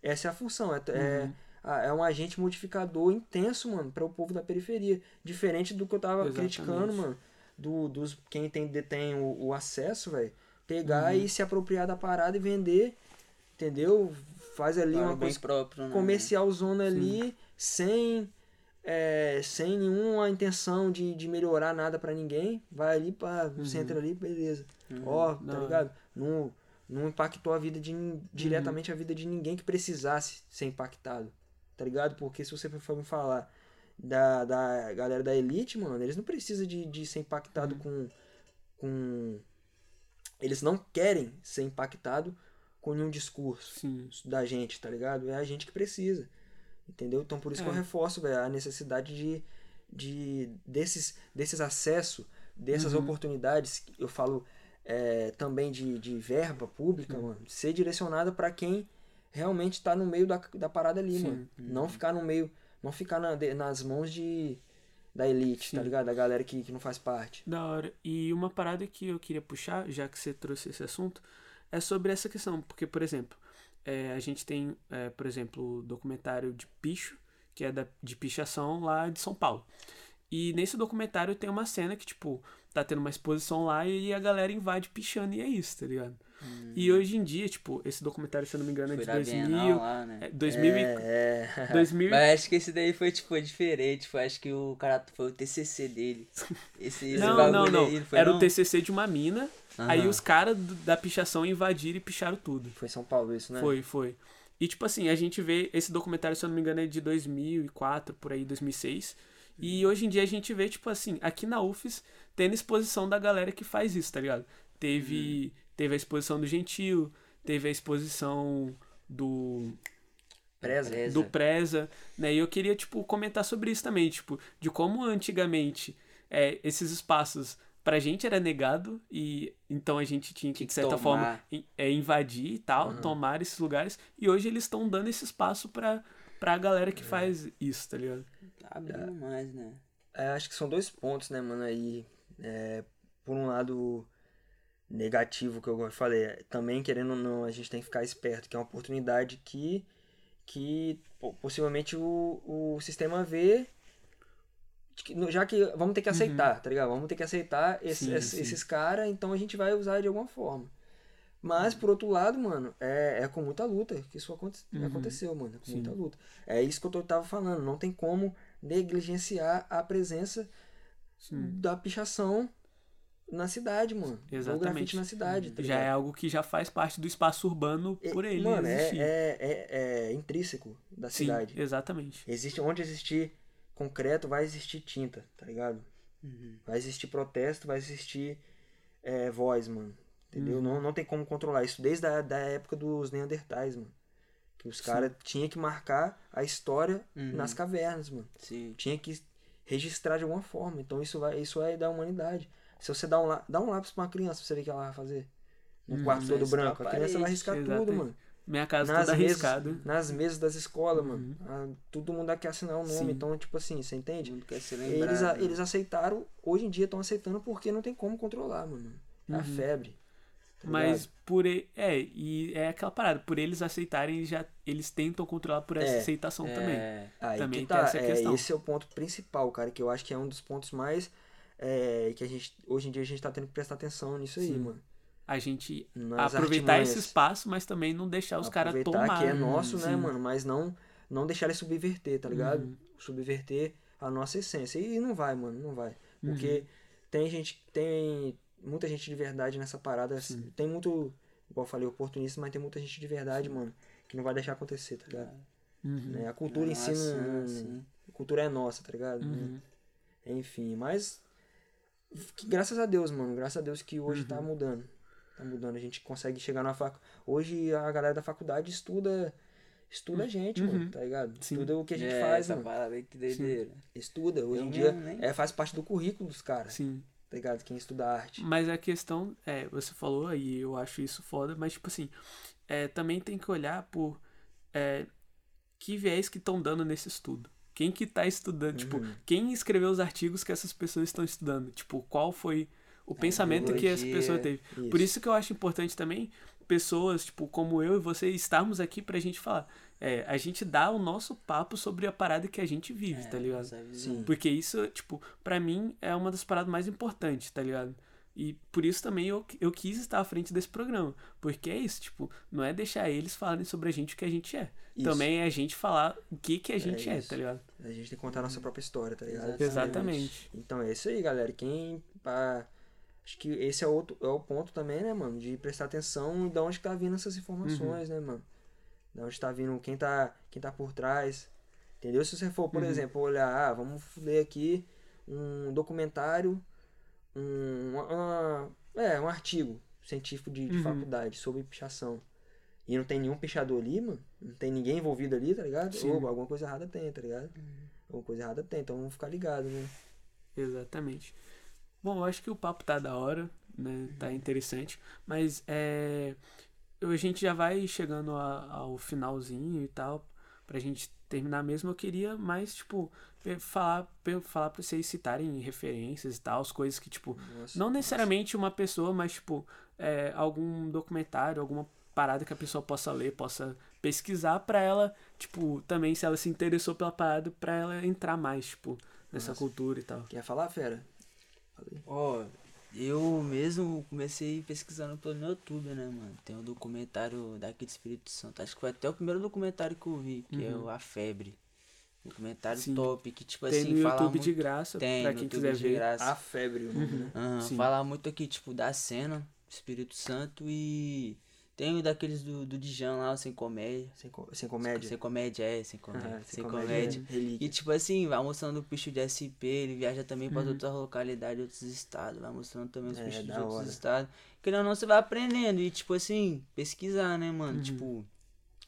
D: Essa é a função, é, é,
C: Uhum.
D: a- é um agente modificador intenso, mano, para o povo da periferia. Diferente do que eu tava
C: Exatamente.
D: criticando, mano, do, dos quem tem, detém o, o acesso, velho, pegar
C: Uhum.
D: e se apropriar da parada e vender, entendeu? Faz ali
E: Para
D: uma coisa
E: próprio, né?
D: comercial zona ali, sem, é, sem nenhuma intenção de, de melhorar nada pra ninguém. Vai ali para
C: Uhum.
D: no centro ali, beleza. Ó,
C: Da
D: tá
C: hora.
D: ligado? Não, não impactou a vida de nin- diretamente a vida de ninguém que precisasse ser impactado. Tá ligado? Porque se você for me falar da, da galera da elite, mano, eles não precisam de, de ser impactado com, com. Eles não querem ser impactado com nenhum discurso
C: Sim.
D: da gente, tá ligado? É a gente que precisa. Entendeu? Então por isso que eu
C: É.
D: reforço, velho, a necessidade de, de desses, desses acessos, dessas
C: Uhum.
D: oportunidades, eu falo é, também de, de verba pública, mano, ser direcionada para quem realmente tá no meio da, da parada ali,
C: Sim.
D: mano. Não ficar no meio, não ficar na- de- nas mãos de da elite, tá
C: Sim.
D: ligado? Da galera que, que não faz parte.
C: Da hora. E uma parada que eu queria puxar, já que você trouxe esse assunto, é sobre essa questão. Porque, por exemplo, é, a gente tem, é, por exemplo, o documentário de Picho, que é da, de pichação lá de São Paulo. E nesse documentário tem uma cena que, tipo, tá tendo uma exposição lá e a galera invade pichando e é isso, tá ligado? E hoje em dia, tipo, esse documentário, se eu não me engano, é de
E: da
C: 2000,
E: Bienal lá, né?
C: é, 2000 e-
D: É, é.
C: 2000
E: Mas acho que esse daí foi, tipo, diferente. Foi, acho que o cara foi o TCC dele. Esse, esse
C: Não, não, não.
E: aí, foi
C: Era
E: não?
C: o TCC de uma mina. Aí
E: Aham.
C: os caras da pichação invadiram e picharam tudo.
D: Foi São Paulo isso, né?
C: Foi, foi. E tipo assim, a gente vê esse documentário, se eu não me engano, é de 2004, por aí, 2006. E hoje em dia a gente vê, tipo assim, aqui na UFES, tendo exposição da galera que faz isso, tá ligado? Teve, teve a exposição do Gentil, teve a exposição do
D: Preza.
C: Do Preza, né? E eu queria, tipo, comentar sobre isso também, tipo, de como antigamente é, esses espaços pra gente era negado e então a gente tinha que, de certa
E: tomar.
C: forma, é, invadir e tal, tomar esses lugares. E hoje eles estão dando esse espaço pra, pra galera que faz isso, tá ligado?
E: Tá abrindo mais, né?
D: É, acho que são dois pontos, né, mano, aí. É, por um lado negativo que eu falei, é, também querendo ou não, a gente tem que ficar esperto, que é uma oportunidade que, que possivelmente o, o sistema vê, já que vamos ter que aceitar, tá ligado? Vamos ter que aceitar esse-
C: Sim,
D: esse-
C: sim.
D: esses caras, então a gente vai usar de alguma forma. Mas, por outro lado, mano, é, é com muita luta que isso aconte-
C: Uhum.
D: aconteceu, mano. É com
C: Sim.
D: muita luta. É isso que eu tava falando. Não tem como negligenciar a presença da pichação na cidade, mano.
C: Exatamente.
D: grafite na cidade. tá
C: Já é algo que já faz parte do espaço urbano
D: É,
C: por ele
D: Mano, é,
C: existir.
D: é, é, é intrínseco da
C: Sim,
D: cidade.
C: exatamente.
D: Existe, onde existir concreto, vai existir tinta, tá ligado?
C: Uhum.
D: Vai existir protesto, vai existir é, voz, mano. Entendeu?
C: Uhum.
D: Não, não tem como controlar isso desde a da época dos Neandertais, mano. Que os caras tinham que marcar a história
E: Uhum.
D: nas cavernas, mano.
E: Sim.
D: Tinha que registrar de alguma forma. Então isso vai, isso é da humanidade. Se você dá um, dá um lápis pra uma criança pra você ver o que ela vai fazer.
C: Uhum.
D: quarto todo
E: Vai
D: branco. A
E: a
D: criança vai riscar tudo,
C: Exatamente.
D: mano.
C: Minha casa
D: Nas
C: toda
D: mesas,
C: arriscada.
D: nas mesas das escolas,
C: Uhum.
D: mano. Ah, todo mundo quer assinar o nome.
C: Sim.
D: Então, tipo assim, você entende?
E: quer
D: Eles, a-
E: né?
D: eles aceitaram, hoje em dia estão aceitando porque não tem como controlar, mano. É a febre. tá
C: Uhum. Mas
D: ligado?
C: por é, e é aquela parada, por eles aceitarem, eles já eles tentam controlar por essa
D: É.
C: aceitação também.
E: É,
D: Aí
C: também
D: que
C: tem
D: tá,
C: essa
D: é,
C: questão.
D: esse é o ponto principal, cara, que eu acho que é um dos pontos mais é, que a gente hoje em dia a gente tá tendo que prestar atenção nisso aí,
C: Sim.
D: mano.
C: A gente
D: Nas
C: aproveitar esse
D: artimanhas.
C: espaço, mas também não deixar os caras
D: Aproveitar
C: tomar.
D: que é nosso, né,
C: Sim.
D: mano, mas não não deixar ele subverter, tá ligado?
C: Uhum.
D: Subverter a nossa essência. E não vai, mano, não vai.
C: Uhum.
D: Porque tem gente, tem muita gente de verdade nessa parada, tem muito, igual eu falei, oportunista, mas tem muita gente de verdade, mano, que não vai deixar acontecer, tá ligado?
C: Uhum.
D: Né? A cultura em si não,
E: sim.
D: a cultura é nossa, tá ligado?
C: Uhum.
D: Enfim, mas que, graças a Deus, mano, graças a Deus que hoje
C: Uhum.
D: tá mudando. Tá mudando, a gente consegue chegar na fac. Hoje a galera da faculdade estuda estuda a gente,
C: Uhum.
D: mano, tá ligado?
C: Sim.
D: Estuda o que a gente
E: é,
D: faz,
E: essa
D: mano.
E: parada aí que doideira.
D: Estuda, hoje
E: Eu
D: em dia
E: mesmo, né?
D: é, faz parte do currículo dos caras,
C: Sim.
D: tá ligado? Quem estuda arte.
C: Mas a questão, é, você falou aí, eu acho isso foda, mas tipo assim, é, também tem que olhar por é, que viés que estão dando nesse estudo. Quem que tá estudando, tipo,
D: Uhum.
C: quem escreveu os artigos que essas pessoas estão estudando, tipo, qual foi o pensamento que essa pessoa teve. Por isso que eu acho importante também pessoas, tipo, como eu e você, estarmos aqui pra gente falar. É, a gente dá o nosso papo sobre a parada que a gente vive, tá ligado? Porque isso, tipo, pra mim é uma das paradas mais importantes, tá ligado? E por isso também eu, eu quis estar à frente desse programa. Porque é isso, tipo, não é deixar eles falarem sobre a gente o que a gente é.
D: Isso.
C: Também é a gente falar o que, que a gente é,
D: isso.
C: tá ligado?
D: A gente tem que contar a nossa própria história, tá ligado?
E: Exatamente.
C: Exatamente.
D: Então é isso aí, galera. Quem. pá, acho que esse é, outro, é o ponto também, né, mano? De prestar atenção de onde tá vindo essas informações, né, mano? De onde tá vindo quem tá, quem tá por trás. Entendeu? Se você for, por exemplo, olhar, ah, vamos ler aqui um documentário, um, uma- é, um artigo científico de, de
C: Uhum.
D: faculdade sobre pichação. E não tem nenhum pichador ali, mano. Não tem ninguém envolvido ali, tá ligado?
C: Sim.
D: Ou alguma coisa errada tem, tá ligado? Alguma coisa errada tem, então vamos ficar ligado, né?
C: Exatamente. Bom, eu acho que o papo tá da hora, né? Tá interessante. Mas é. A gente já vai chegando a- ao finalzinho e tal. Pra gente terminar mesmo, eu queria mais, tipo, falar, falar pra vocês citarem referências e tal, as coisas que, tipo,
D: Nossa,
C: não necessariamente uma pessoa, mas, tipo, é, algum documentário, alguma parada que a pessoa possa ler, possa pesquisar pra ela, tipo, também se ela se interessou pela parada, pra ela entrar mais, tipo, nessa
D: Nossa.
C: cultura e tal.
D: Quer falar, fera? Falei.
E: Ó, eu mesmo comecei pesquisando pelo YouTube, né, mano? Tem um documentário daqui do Espírito Santo. Acho que foi até o primeiro documentário que eu vi, que é o A Febre. Documentário
C: Sim.
E: top, que tipo
C: Tem
E: assim,
C: no
E: fala
C: YouTube
E: muito...
C: de graça,
E: Tem,
C: pra
E: no
C: quem
E: YouTube
C: quiser
E: de
C: ver.
E: graça.
D: A febre, o nome, né?
E: Aham,
C: Sim.
E: fala muito aqui, tipo, da cena, Espírito Santo e tem o daqueles do, do Dijan lá, o Sem Comédia.
D: Sem, co- sem comédia.
E: Sem comédia, é, sem comédia.
D: Ah,
E: sem comédia.
D: Relíquia.
E: E tipo assim, vai mostrando o picho de SP, ele viaja também para
C: Uhum.
E: outras localidades, outros estados, vai mostrando também os
D: É,
E: pichos de outros
D: hora.
E: estados. Querendo ou não, você vai aprendendo e tipo assim, pesquisar, né, mano?
C: Uhum.
E: Tipo,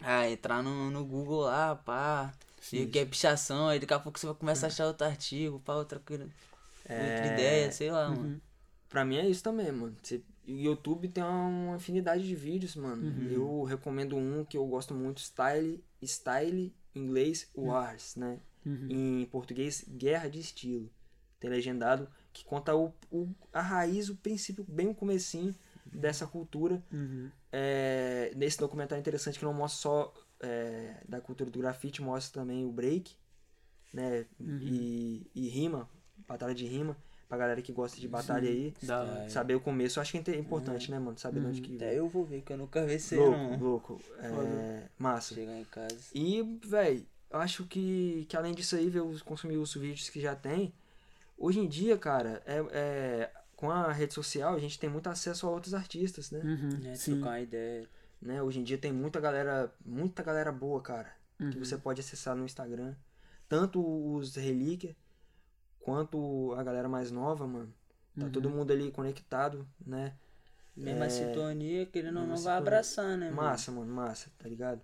E: ah, entrar no, no Google lá, pá,
C: Sim,
E: o que é pichação, aí daqui a pouco você vai começar a achar outro artigo, pá, outra, coisa- outra
D: É,
E: ideia, sei lá,
C: Uhum.
E: mano.
D: Pra mim é isso também, mano. Você- YouTube tem uma infinidade de vídeos, mano.
C: Uhum.
D: Eu recomendo um que eu gosto muito, Style, Style, em inglês, Wars, né?
C: Uhum.
D: Em português, Guerra de Estilo. Tem legendado que conta o, o- a raiz, o princípio, bem o comecinho dessa cultura.
C: Uhum.
D: É, nesse documentário interessante que não mostra só é, da cultura do grafite, mostra também o break, né?
C: Uhum.
D: E, e rima, batalha de rima, pra galera que gosta de batalha aí.
C: Da hora.
D: Saber o começo, eu acho que é importante, né, mano? Saber de onde que
E: Até eu vou ver, que eu nunca vi aí,
D: Louco,
E: não.
D: louco. É, massa.
E: Chegar em casa.
D: E, véi, eu acho que, que além disso aí, ver os, consumir os vídeos que já tem, hoje em dia, cara, é, é, com a rede social, a gente tem muito acesso a outros artistas, né?
C: Uhum.
E: Né,
C: Sim.
E: trocar uma ideia.
D: né? Hoje em dia tem muita galera, muita galera boa, cara, que
C: Uhum.
D: você pode acessar no Instagram. Tanto os relíquia quanto a galera mais nova, mano. Tá
C: Uhum.
D: todo mundo ali conectado, né?
E: Mesma
D: É,
E: sintonia, querendo ou
D: mesma
E: não, vai abraçar, né, mano?
D: Massa, mano, massa, tá ligado?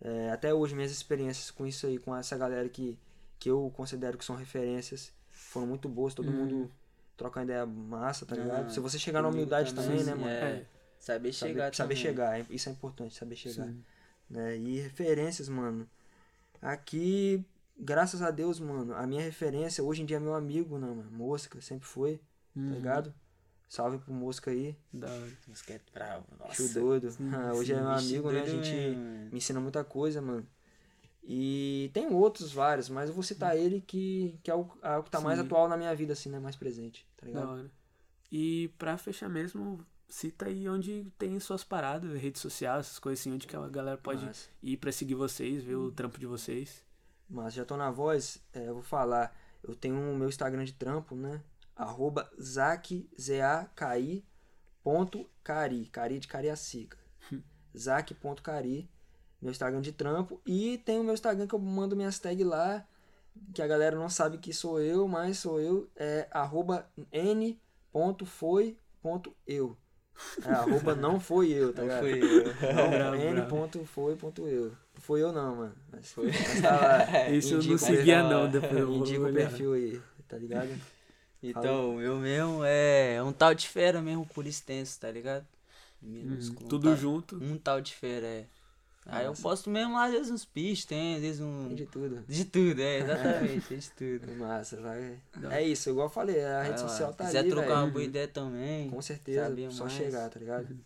D: É, até hoje minhas experiências com isso aí, com essa galera que, que eu considero que são referências, foram muito boas, todo
C: Uhum.
D: mundo troca uma ideia massa, tá ligado?
E: Ah,
D: Se você chegar na humildade também,
E: também,
D: né, mano?
E: é.
C: É.
E: Saber
D: Saber,
E: chegar
D: saber
E: também.
D: chegar, é- isso é importante, saber chegar. Né? E referências, mano. Aqui, graças a Deus, mano, a minha referência hoje em dia é meu amigo, né, mano? Mosca, sempre foi,
C: Uhum.
D: tá ligado? Salve pro Mosca aí,
C: Da hora.
E: Música é bravo, nossa.
D: show doido.
C: sim,
D: Ah, hoje
C: sim,
D: é meu amigo, né? A gente
E: mesmo,
D: me ensina muita coisa, mano. E tem outros vários, mas eu vou citar ele que, que é o, é o que tá mais
C: Sim.
D: atual na minha vida, assim, né? Mais presente, tá
C: Da
D: ligado?
C: hora. E pra fechar mesmo, cita aí onde tem suas paradas, redes sociais, essas coisas assim, onde que a galera pode
D: Mas,
C: ir pra seguir vocês, ver o trampo de vocês.
D: Mas já tô na voz, é, eu vou falar. Eu tenho o meu Instagram de trampo, né? Arroba ZACZAKI ponto cari, cari de cariacica. Zac.cari, meu Instagram de trampo. E tem o meu Instagram que eu mando minhas tags lá, que a galera não sabe que sou eu, mas sou eu, é arroba n.foi.eu. É, arroba não foi eu, tá
E: Não
D: ligado?
E: fui eu.
D: Não,
C: Bravo,
D: n.foi.eu. Não foi eu não, mano. Mas, foi. mas tá lá.
C: Isso eu não seguia não, depois eu vou
D: Indica o perfil aí, tá ligado?
E: Então, o meu mesmo é um tal de fera mesmo, por extenso, tá ligado?
C: Uhum.
E: Um
C: Tudo
E: tal-
C: junto.
E: Um tal de fera, é. Aí eu posto mesmo lá, às vezes uns piches, tem, às vezes um.
D: Tem de tudo.
E: De tudo, é, exatamente, tem de tudo.
D: Massa, vai. É isso, igual eu falei, a rede
E: Vai lá.
D: social tá
E: quiser
D: ali,
E: trocar
D: velho.
E: uma boa ideia também.
D: Com certeza, só
E: mais.
D: chegar, tá ligado?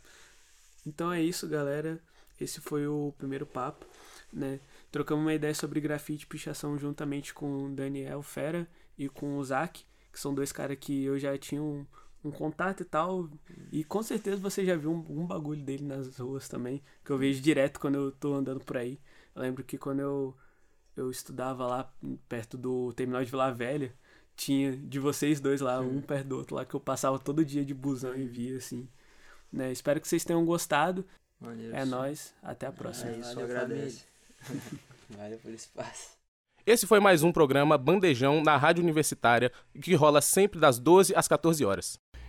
C: Então é isso, galera. Esse foi o primeiro papo, né? Trocamos uma ideia sobre grafite e pichação juntamente com o Daniel Fera e com o Zac, que são dois caras que eu já tinha um, um contato e tal. E com certeza você já viu um, um bagulho dele nas ruas também, que eu vejo direto quando eu tô andando por aí. Eu lembro que quando eu, eu estudava lá perto do terminal de Vila Velha, tinha de vocês dois lá, um perto do outro lá, que eu passava todo dia de busão e via, assim. Né? Espero que vocês tenham gostado.
D: Maneiro.
C: É nóis, até a próxima.
D: É isso,
E: Valeu,
D: agradece.
E: Valeu pelo espaço.
A: Esse foi mais um programa Bandejão na Rádio Universitária, que rola sempre das 12 às 14 horas.